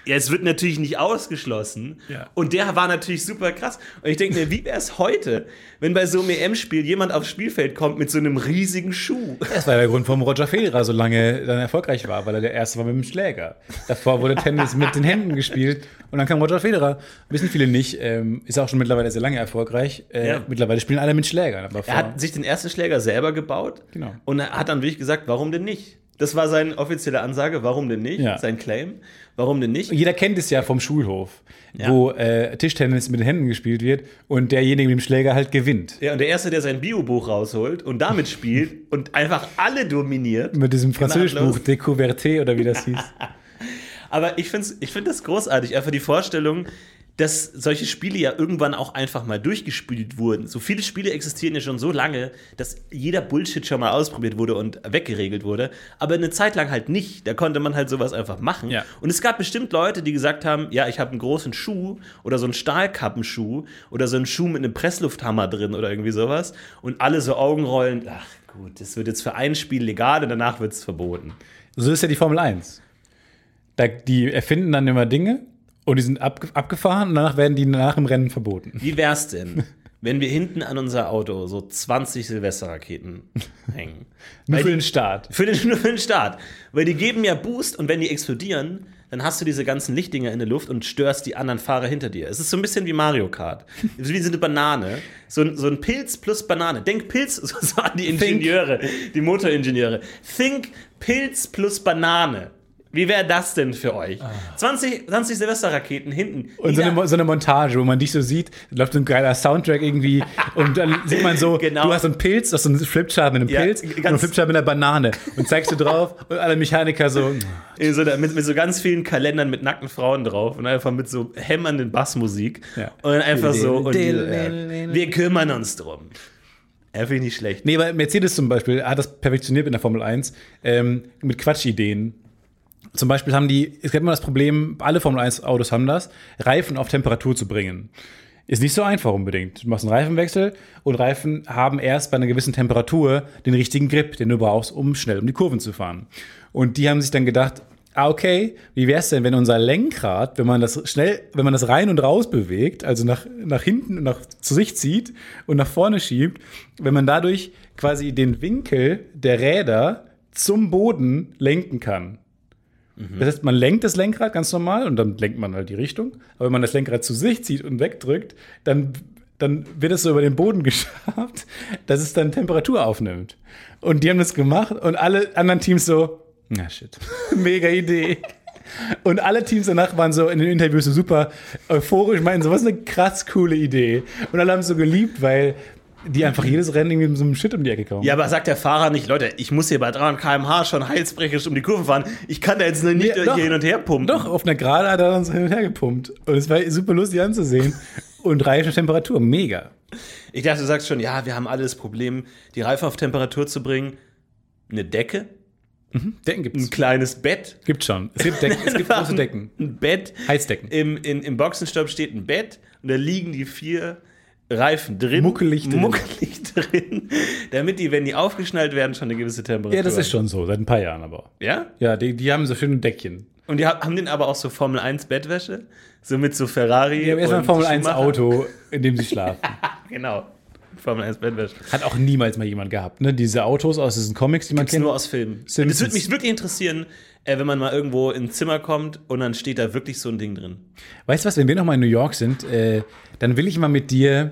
Ja, es wird natürlich nicht ausgeschlossen. Ja. Und der war natürlich super krass. Und ich denke mir, wie wäre es heute, wenn bei so einem EM-Spiel jemand aufs Spielfeld kommt mit so einem riesigen Schuh? Das war der Grund, warum Roger Federer so lange dann erfolgreich war, weil er der Erste war mit dem Schläger. Davor wurde Tennis mit den Händen gespielt und dann kam Roger Federer. Wissen viele nicht, ähm, ist auch schon mittlerweile sehr lange erfolgreich. Äh, Ja. Mittlerweile spielen alle mit Schlägern. Er hat sich den ersten Schläger selber gebaut. Genau. Und er hat dann wirklich gesagt, warum denn nicht? Das war seine offizielle Ansage, warum denn nicht? Ja. Sein Claim. Warum denn nicht? Jeder kennt es ja vom Schulhof, Ja. wo äh, Tischtennis mit den Händen gespielt wird und derjenige mit dem Schläger halt gewinnt. Ja, und der Erste, der sein Biobuch rausholt und damit spielt und einfach alle dominiert. Mit diesem Französischbuch Gnadenlos. Découverté oder wie das hieß. Aber ich finde ich find das großartig, einfach die Vorstellung, dass solche Spiele ja irgendwann auch einfach mal durchgespielt wurden. So viele Spiele existieren ja schon so lange, dass jeder Bullshit schon mal ausprobiert wurde und weggeregelt wurde. Aber eine Zeit lang halt nicht. Da konnte man halt sowas einfach machen. Ja. Und es gab bestimmt Leute, die gesagt haben, ja, ich habe einen großen Schuh oder so einen Stahlkappenschuh oder so einen Schuh mit einem Presslufthammer drin oder irgendwie sowas. Und alle so Augenrollen, ach gut, das wird jetzt für ein Spiel legal und danach wird es verboten. So ist ja die Formel 1. Da, die erfinden dann immer Dinge und die sind abge abgefahren und danach werden die nach dem Rennen verboten. Wie wär's denn, wenn wir hinten an unser Auto so 20 Silvesterraketen hängen? Nur für den Start. Für den, nur für den Start. Weil die geben ja Boost und wenn die explodieren, dann hast du diese ganzen Lichtdinger in der Luft und störst die anderen Fahrer hinter dir. Es ist so ein bisschen wie Mario Kart. Wie so eine Banane. So ein, so ein Pilz plus Banane. Denk Pilz, so sagen die Ingenieure, die Motoringenieure. Think Pilz plus Banane. Wie wäre das denn für euch? 20, 20 Silvesterraketen hinten. Und so eine, so eine Montage, wo man dich so sieht, läuft so ein geiler Soundtrack irgendwie und dann sieht man so, Genau. du hast so einen Pilz, du hast so einen Flipchart mit einem Ja, Pilz und einen Flipchart mit einer Banane und zeigst du drauf und alle Mechaniker so, In so, mit, mit so ganz vielen Kalendern mit nackten Frauen drauf und einfach mit so hämmernden Bassmusik. Ja. Und einfach so, und dill. wir kümmern uns drum. Er finde ich nicht schlecht. Nee, aber Mercedes zum Beispiel hat das perfektioniert in der Formel 1 ähm, mit Quatschideen. Zum Beispiel haben die, es gibt immer das Problem, alle Formel 1 Autos haben das, Reifen auf Temperatur zu bringen. Ist nicht so einfach unbedingt. Du machst einen Reifenwechsel und Reifen haben erst bei einer gewissen Temperatur den richtigen Grip, den du brauchst, um schnell um die Kurven zu fahren. Und die haben sich dann gedacht, ah, okay, wie wäre es denn, wenn unser Lenkrad, wenn man das schnell, wenn man das rein und raus bewegt, also nach, nach hinten und nach zu sich zieht und nach vorne schiebt, wenn man dadurch quasi den Winkel der Räder zum Boden lenken kann. Das heißt, man lenkt das Lenkrad ganz normal und dann lenkt man halt die Richtung. Aber wenn man das Lenkrad zu sich zieht und wegdrückt, dann, dann wird es so über den Boden geschafft, dass es dann Temperatur aufnimmt. Und die haben das gemacht und alle anderen Teams so, na shit, mega Idee. Und alle Teams danach waren so in den Interviews so super euphorisch, meinten so, was eine krass coole Idee. Und alle haben es so geliebt, weil die einfach jedes Rennen irgendwie mit so einem Shit um die Ecke kommen. Ja, aber sagt der Fahrer nicht, Leute, ich muss hier bei 300 km/h schon heilsbrecherisch um die Kurve fahren. Ich kann da jetzt nur nicht Ja, doch. hier hin und her pumpen. Doch, auf einer Gerade hat er uns hin und her gepumpt. Und es war super lustig anzusehen. Und Reifen Temperatur, mega. Ich dachte, du sagst schon, ja, wir haben alle das Problem, die Reifen auf Temperatur zu bringen. Eine Decke, Decken ein gibt's. kleines Bett. Gibt schon. Es gibt, Decken, es gibt große Decken. Ein Bett. Heizdecken. Im, in, Im Boxenstopp steht ein Bett und da liegen die vier Reifen drin. Muckelig drin. Muckelig drin. Damit die, wenn die aufgeschnallt werden, schon eine gewisse Temperatur Ja, das ist haben. schon so, seit ein paar Jahren aber. Ja? Ja, die, die haben so schöne Deckchen. Und die ha- haben den aber auch so Formel 1 Bettwäsche? So mit so Ferrari. Die haben erstmal ein Formel 1 Schumacher. Auto, in dem sie schlafen. Genau. Formel 1 Bettwäsche. Hat auch niemals mal jemand gehabt, ne? Diese Autos aus diesen Comics, die man Gibt's kennt. nur aus Filmen. Das Simpsons. würde mich wirklich interessieren, äh, wenn man mal irgendwo ins Zimmer kommt und dann steht da wirklich so ein Ding drin. Weißt du was, wenn wir nochmal in New York sind, äh, dann will ich mal mit dir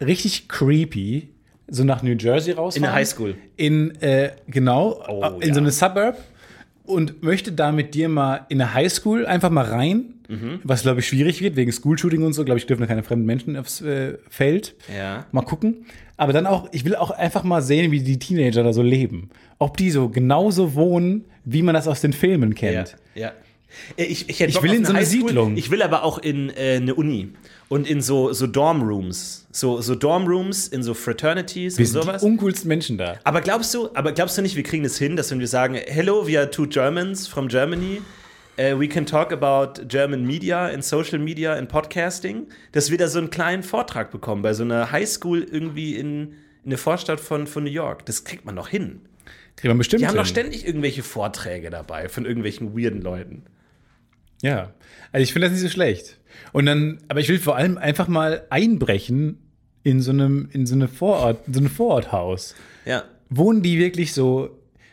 richtig creepy so nach New Jersey rausfahren. In der Highschool. In, äh, genau, Oh, in ja. so eine Suburb und möchte da mit dir mal in eine Highschool einfach mal rein, Mhm. was glaube ich schwierig wird, wegen School-Shooting und so, glaube ich, dürfen da keine fremden Menschen aufs äh, Feld. Ja. Mal gucken. Aber dann auch, ich will auch einfach mal sehen, wie die Teenager da so leben. Ob die so genauso wohnen, wie man das aus den Filmen kennt. Ja. ja. Äh, Ich, ich, Ich will in so eine Highschool. Siedlung. Ich will aber auch in äh, eine Uni und in so, so Dorm-Rooms. So, so Dorm-Rooms, in so Fraternities Wir und sowas. die uncoolsten Menschen da. Aber glaubst du, aber glaubst du nicht, wir kriegen es hin, dass wenn wir sagen, hello, we are two Germans from Germany, uh, we can talk about German media and social media and podcasting, dass wir da so einen kleinen Vortrag bekommen bei so einer Highschool irgendwie in, in der Vorstadt von, von New York. Das kriegt man doch hin. Kriegt man bestimmt Die haben hin. doch ständig irgendwelche Vorträge dabei von irgendwelchen weirden Leuten. Ja. Also ich finde das nicht so schlecht. Und dann, aber ich will vor allem einfach mal einbrechen in so einem, in so eine Vorort, in so ein Vororthaus. Ja. Wohnen die wirklich so,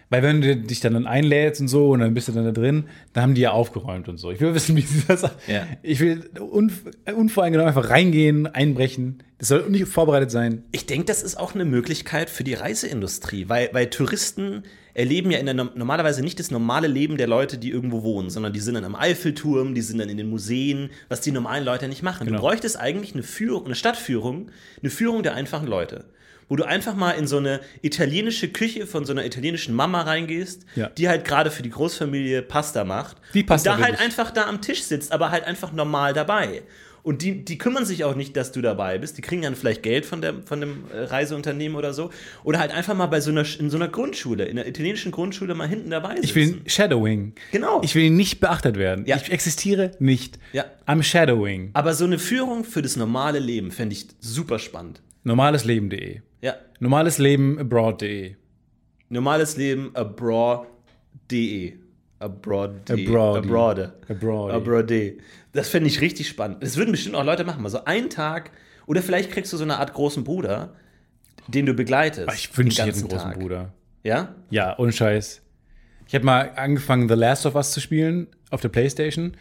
weil wenn du dich dann, dann einlädst und so und dann bist du dann da drin, dann haben die ja aufgeräumt und so. Ich will wissen, wie sie das Ja. Ich will unv unvoreingenommen einfach reingehen, einbrechen. Das soll nicht vorbereitet sein. Ich denke, das ist auch eine Möglichkeit für die Reiseindustrie, weil, weil Touristen erleben ja in der, no- normalerweise nicht das normale Leben der Leute, die irgendwo wohnen, sondern die sind dann am Eiffelturm, die sind dann in den Museen, was die normalen Leute nicht machen. Genau. Du bräuchtest eigentlich eine Führung, eine Stadtführung, eine Führung der einfachen Leute. Wo du einfach mal in so eine italienische Küche von so einer italienischen Mama reingehst, Ja. die halt gerade für die Großfamilie Pasta macht. Die Pasta und da halt ich. einfach da am Tisch sitzt, aber halt einfach normal dabei. Und die, die kümmern sich auch nicht, dass du dabei bist. Die kriegen dann vielleicht Geld von, der, von dem äh, Reiseunternehmen oder so. Oder halt einfach mal bei so einer, in so einer Grundschule, in einer italienischen Grundschule mal hinten dabei sitzen. Ich will Shadowing. Genau. Ich will nicht beachtet werden. Ja. Ich existiere nicht. Ja. Am Shadowing. aber so eine Führung für das normale Leben fände ich super spannend. Normalesleben.de. Ja. Normales Leben abroad.de. Normales Leben abroad.de. Abroad.de. Abroad. Abroad. Abroad. Abroad. Das fände ich richtig spannend. Das würden bestimmt auch Leute machen. Mal so einen Tag. Oder vielleicht kriegst du so eine Art großen Bruder, den du begleitest. Ah, Ich ich hätte einen großen Tag. Bruder. Ja? Ja, ohne Scheiß. Ich habe mal angefangen, The Last of Us zu spielen auf der Playstation.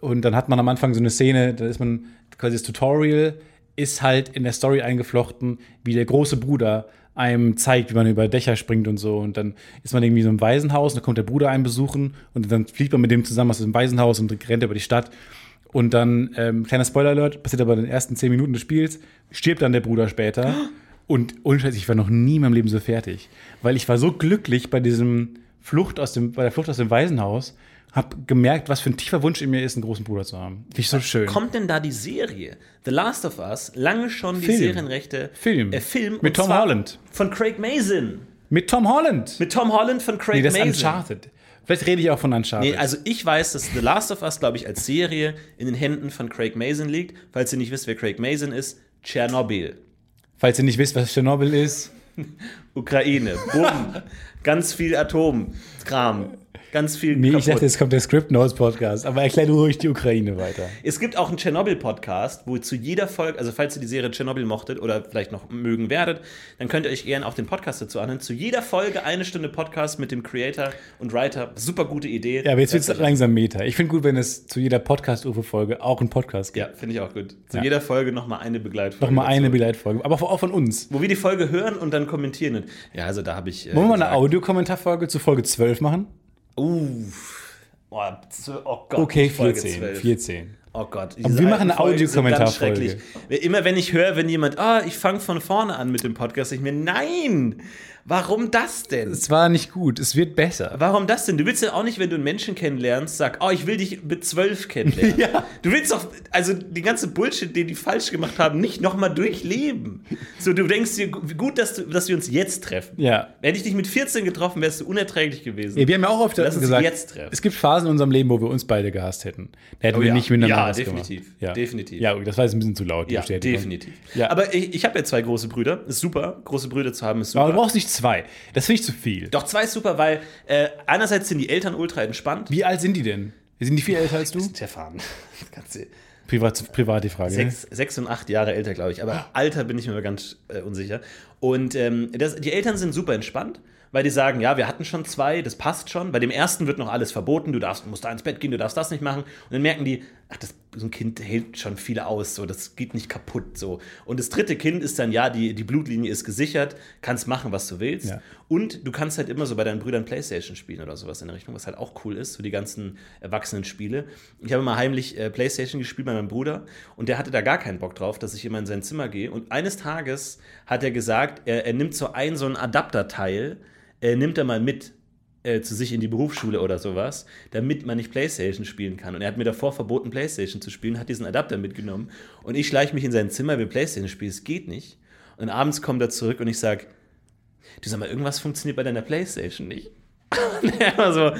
Und dann hat man am Anfang so eine Szene, da ist man quasi das Tutorial, ist halt in der Story eingeflochten, wie der große Bruder einem zeigt, wie man über Dächer springt und so. Und dann ist man irgendwie so im Waisenhaus, und dann kommt der Bruder einen besuchen und dann fliegt man mit dem zusammen aus dem Waisenhaus und rennt über die Stadt. Und dann, ähm, kleiner Spoiler-Alert, passiert aber in den ersten zehn Minuten des Spiels, stirbt dann der Bruder später. Und ohne Scheiß, ich war noch nie in meinem Leben so fertig. Weil ich war so glücklich bei diesem Flucht aus dem, bei der Flucht aus dem Waisenhaus, hab gemerkt, was für ein tiefer Wunsch in mir ist, einen großen Bruder zu haben. Finde ich so schön. Kommt denn da die Serie? The Last of Us, lange schon die Film. Serienrechte. Film. Äh, Film. Mit Tom Holland. Von Craig Mason. Mit Tom Holland. Mit Tom Holland von Craig nee, das ist Mason. Uncharted. Vielleicht rede ich auch von Uncharted. Nee, also ich weiß, dass The Last of Us, glaube ich, als Serie in den Händen von Craig Mason liegt. Falls ihr nicht wisst, wer Craig Mason ist, Tschernobyl. Falls ihr nicht wisst, was Tschernobyl ist, Ukraine. Bumm. Ganz viel Atomkram. Ganz viel nee, ich kaputt. dachte, jetzt kommt der Script Notes Podcast, aber erklär du ruhig die Ukraine weiter. Es gibt auch einen Tschernobyl-Podcast, wo zu jeder Folge, also falls ihr die Serie Tschernobyl mochtet oder vielleicht noch mögen werdet, dann könnt ihr euch gerne auch den Podcast dazu anhören. Zu jeder Folge eine Stunde Podcast mit dem Creator und Writer. Super gute Idee. Ja, aber jetzt wird es langsam Meta. Ich finde gut, wenn es zu jeder Podcast-UFO-Folge auch einen Podcast gibt. Ja, finde ich auch gut. Zu Ja. jeder Folge nochmal eine Begleitfolge. Nochmal eine. Begleitfolge, aber auch von uns. Wo wir die Folge hören und dann kommentieren. Ja, also da habe ich. Äh, Wollen wir mal eine Audiokommentarfolge zu Folge 12 machen? Uff. Oh, oh Gott. Okay, Folge 14. 12. 14. Oh Gott. Wir machen eine Audiokommentarfolge. schrecklich. Immer wenn ich höre, wenn jemand, ah, ich fange von vorne an mit dem Podcast, ich mir, nein, warum das denn? Es war nicht gut, es wird besser. Warum das denn? Du willst ja auch nicht, wenn du einen Menschen kennenlernst, sag, oh, ich will dich mit zwölf kennenlernen. Ja. Du willst doch, also die ganze Bullshit, den die falsch gemacht haben, nicht nochmal durchleben. So, du denkst dir, gut, dass, du, dass wir uns jetzt treffen. Ja. Hätte ich dich mit 14 getroffen, wärst du unerträglich gewesen. Ja, wir haben ja auch oft Lass uns gesagt, jetzt treffen. es gibt Phasen in unserem Leben, wo wir uns beide gehasst hätten. Da hätten Oh wir ja. nicht miteinander Ja, was definitiv. Ja, Definitiv. Ja, das war jetzt ein bisschen zu laut, die Ja, Bestätigung. definitiv. Ja. Aber ich, ich habe ja zwei große Brüder. Ist super. Große Brüder zu haben ist super. Aber du brauchst nicht zwei. Das finde ich zu viel. Doch, zwei ist super, weil äh, einerseits sind die Eltern ultra entspannt. Wie alt sind die denn? Sind die viel älter als du? Stefan. Kannst du- Privat, privat die Frage. ne? Sechs, sechs und acht Jahre älter, glaube ich. Aber Alter bin ich mir ganz äh, unsicher. Und ähm, das, die Eltern sind super entspannt, weil die sagen, ja, wir hatten schon zwei, das passt schon. Bei dem ersten wird noch alles verboten, du darfst, musst da ins Bett gehen, du darfst das nicht machen. Und dann merken die, ach, das, so ein Kind hält schon viele aus, so, das geht nicht kaputt. So. Und das dritte Kind ist dann, ja, die, die Blutlinie ist gesichert, kannst machen, was du willst. Ja. Und du kannst halt immer so bei deinen Brüdern Playstation spielen oder sowas in der Richtung, was halt auch cool ist, so die ganzen erwachsenen Spiele. Ich habe mal heimlich äh, Playstation gespielt bei meinem Bruder und der hatte da gar keinen Bock drauf, dass ich immer in sein Zimmer gehe. Und eines Tages hat er gesagt, er, er nimmt so ein, so ein Adapterteil, äh, nimmt er mal mit äh, zu sich in die Berufsschule oder sowas, damit man nicht Playstation spielen kann. Und er hat mir davor verboten, Playstation zu spielen, hat diesen Adapter mitgenommen. Und ich schleiche mich in sein Zimmer, will Playstation spielen, es geht nicht. Und abends kommt er zurück und ich sage, du sag mal, irgendwas funktioniert bei deiner Playstation nicht. Und er war so,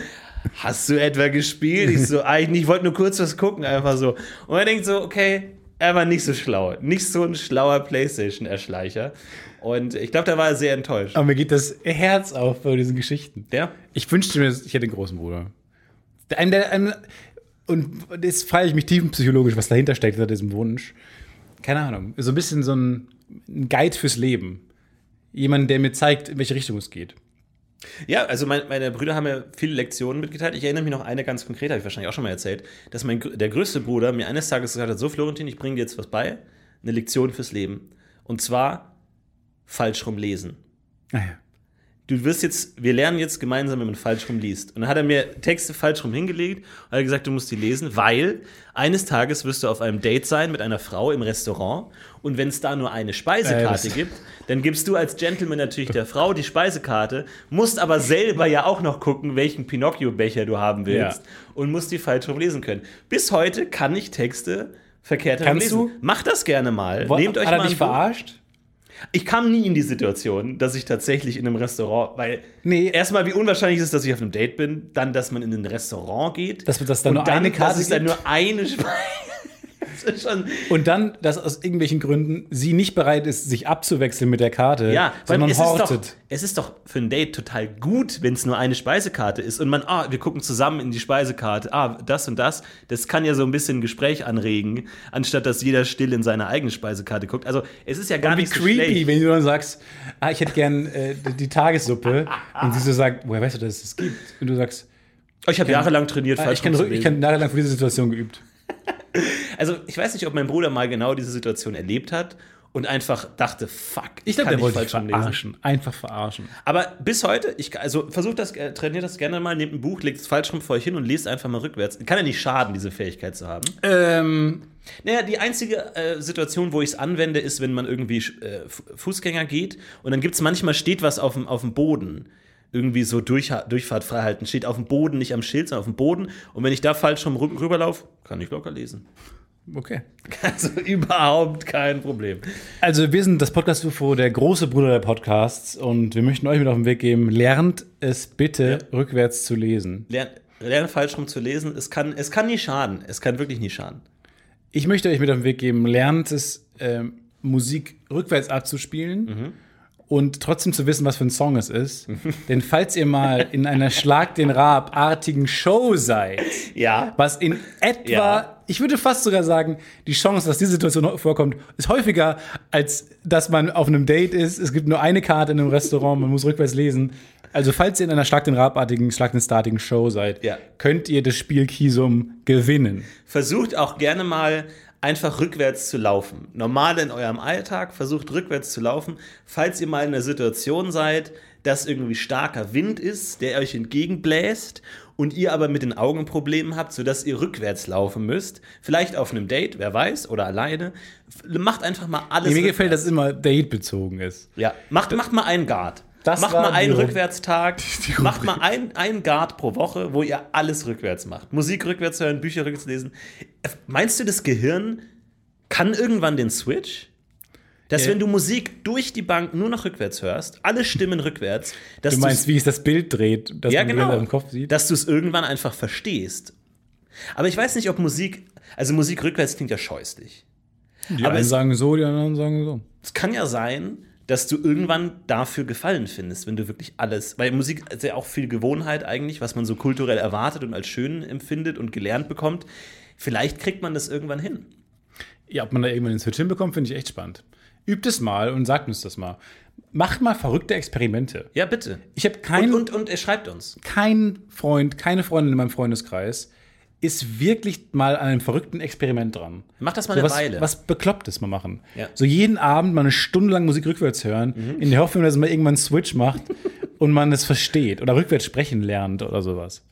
hast du etwa gespielt? Ich so, eigentlich ich wollte nur kurz was gucken, einfach so. Und er denkt so, okay, er war nicht so schlau. Nicht so ein schlauer Playstation-Erschleicher. Und ich glaube, da war er sehr enttäuscht. Aber mir geht das Herz auf bei diesen Geschichten. Der? Ich wünschte mir, ich hätte einen großen Bruder. Der- Ein, der, ein, Und jetzt frage ich mich tiefenpsychologisch, was dahinter steckt, hinter diesem Wunsch. Keine Ahnung. So ein bisschen so ein, ein Guide fürs Leben. Jemand, der mir zeigt, in welche Richtung es geht. Ja, also mein, meine Brüder haben mir viele Lektionen mitgeteilt. Ich erinnere mich noch eine ganz konkret, habe ich wahrscheinlich auch schon mal erzählt, dass mein, der größte Bruder mir eines Tages gesagt hat, so Florentin, ich bringe dir jetzt was bei, eine Lektion fürs Leben. Und zwar falsch rum lesen. Ah ja. Du wirst jetzt, wir lernen jetzt gemeinsam, wenn man falsch rum liest. Und dann hat er mir Texte falsch rum hingelegt und hat gesagt, du musst die lesen, weil eines Tages wirst du auf einem Date sein mit einer Frau im Restaurant und wenn es da nur eine Äh, Speisekarte das- gibt, dann gibst du als Gentleman natürlich der Frau die Speisekarte, musst aber selber ja auch noch gucken, welchen Pinocchio-Becher du haben willst Ja. und musst die falsch rum lesen können. Bis heute kann ich Texte verkehrt Kannst lesen. du? Macht das gerne mal. Wo- Nehmt euch hat er mal dich ein Buch. verarscht? Ich kam nie in die Situation, dass ich tatsächlich in einem Restaurant, weil Nee. erstmal wie unwahrscheinlich ist es, dass ich auf einem Date bin, dann, dass man in ein Restaurant geht. Dass das dann und nur dann, eine Karte dass es dann nur eine Speise. Und dann, dass aus irgendwelchen Gründen sie nicht bereit ist, sich abzuwechseln mit der Karte, Ja, weil sondern es ist, doch, hortet. es ist doch für ein Date total gut, wenn es nur eine Speisekarte ist und man, ah, wir gucken zusammen in die Speisekarte, ah, das und das. Das kann ja so ein bisschen ein Gespräch anregen, anstatt dass jeder still in seine eigene Speisekarte guckt. Also, es ist ja gar Wie nicht so creepy, schlecht. wenn du dann sagst, ah, ich hätte gern äh, die- Tagessuppe und sie so sagt, woher weißt du, dass es das gibt? Und du sagst, Oh, ich habe jahrelang trainiert, ah, falsch ich kann, ich kann jahrelang für diese Situation geübt. Also, ich weiß nicht, ob mein Bruder mal genau diese Situation erlebt hat und einfach dachte, fuck, Ich glaube, kann der wollte rum lesen. verarschen. Einfach verarschen. Aber bis heute, ich, also versucht das, äh, trainiert das gerne mal, nehmt ein Buch, legt es falsch rum vor euch hin und lest einfach mal rückwärts. Kann ja nicht schaden, diese Fähigkeit zu haben. Ähm, Naja, die einzige äh, Situation, wo ich es anwende, ist, wenn man irgendwie äh, Fu- Fußgänger geht und dann gibt es manchmal, steht was auf dem, auf dem Boden. Irgendwie so durch, Durchfahrt frei halten. Steht auf dem Boden, nicht am Schild, sondern auf dem Boden. Und wenn ich da falsch rum rü- rüberlaufe, kann ich locker lesen. okay. Also überhaupt kein Problem. Also wir sind das Podcast UFO, der große Bruder der Podcasts und wir möchten euch mit auf den Weg geben, lernt es bitte rückwärts zu lesen. Lern, lerne falsch rum zu lesen. Es kann, es kann nie schaden. Es kann wirklich nie schaden. Ich möchte euch mit auf den Weg geben, lernt es, ähm, Musik rückwärts abzuspielen Mhm. Und trotzdem zu wissen, was für ein Song es ist. Denn falls ihr mal in einer Schlag den Raab-artigen Show seid, Ja. was in etwa, Ja. ich würde fast sogar sagen, die Chance, dass diese Situation vorkommt, ist häufiger, als dass man auf einem Date ist. Es gibt nur eine Karte in einem Restaurant, man muss rückwärts lesen. Also, falls ihr in einer Schlag den Raab-artigen, Schlag den Startigen Show seid, Ja. könnt ihr das Spiel Kisum gewinnen. Versucht auch gerne mal einfach rückwärts zu laufen. Normal in eurem Alltag, versucht rückwärts zu laufen. Falls ihr mal in einer Situation seid, dass irgendwie starker Wind ist, der euch entgegenbläst und ihr aber mit den Augen Probleme habt, sodass ihr rückwärts laufen müsst, vielleicht auf einem Date, wer weiß, oder alleine, macht einfach mal alles. Mir gefällt, rückwärts. dass es immer date-bezogen ist. Ja, macht, macht mal einen Guard. Das macht mal einen Rückwärtstag. Macht mal ein, einen Guard pro Woche, wo ihr alles rückwärts macht. Musik rückwärts hören, Bücher rückwärts lesen. Äh, Meinst du, das Gehirn kann irgendwann den Switch? Dass Ja. wenn du Musik durch die Bank nur noch rückwärts hörst, alle Stimmen rückwärts, dass Du meinst, wie es das Bild dreht, das ja, man genau, im Kopf sieht? dass du es irgendwann einfach verstehst. Aber ich weiß nicht, ob Musik, also Musik rückwärts klingt ja scheußlich. die aber einen es- sagen so, die anderen sagen so. Es kann ja sein, dass du irgendwann dafür Gefallen findest, wenn du wirklich alles, weil Musik ist ja auch viel Gewohnheit eigentlich, was man so kulturell erwartet und als schön empfindet und gelernt bekommt. Vielleicht kriegt man das irgendwann hin. Ja, ob man da irgendwann den Switch hinbekommt, finde ich echt spannend. Übt es mal und sagt uns das mal. Macht mal verrückte Experimente. Ja, bitte. Ich habe keinen Und, und, und er schreibt uns. kein Freund, keine Freundin in meinem Freundeskreis ist wirklich mal an einem verrückten Experiment dran. Mach das mal So eine was, Weile. was Beklopptes mal machen. Ja. Mhm. So jeden Abend mal eine Stunde lang Musik rückwärts hören, in der Hoffnung, dass man irgendwann einen Switch macht und man es versteht oder rückwärts sprechen lernt oder sowas.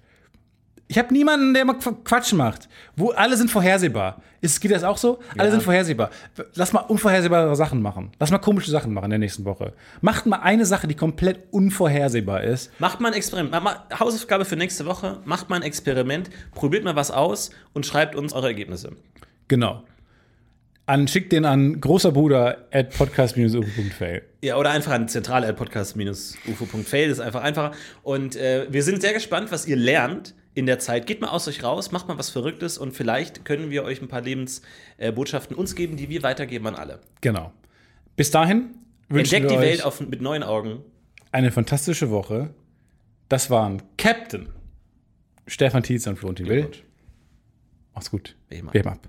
Ich habe niemanden, der mal Qu- Quatsch macht. Wo alle sind vorhersehbar. Ist, geht das auch so? Alle Ja. sind vorhersehbar. Lass mal unvorhersehbare Sachen machen. Lass mal komische Sachen machen in der nächsten Woche. Macht mal eine Sache, die komplett unvorhersehbar ist. Macht mal ein Experiment. Hausaufgabe für nächste Woche. Macht mal ein Experiment. Probiert mal was aus und schreibt uns eure Ergebnisse. Genau. An, schickt den an großer Bruder at podcast-ufo.fail. Ja, oder einfach an zentrale.podcast-ufo.fail, das ist einfach einfacher. Und äh, wir sind sehr gespannt, was ihr lernt in der Zeit. Geht mal aus euch raus, macht mal was Verrücktes und vielleicht können wir euch ein paar Lebensbotschaften uns geben, die wir weitergeben an alle. Genau. Bis dahin wünschen Entdeckt wir die Welt auf, mit neuen Augen. eine fantastische Woche. Das waren Captain Stefan Tietz und Florentin Will. Mach's gut. Wem ab. Wem ab.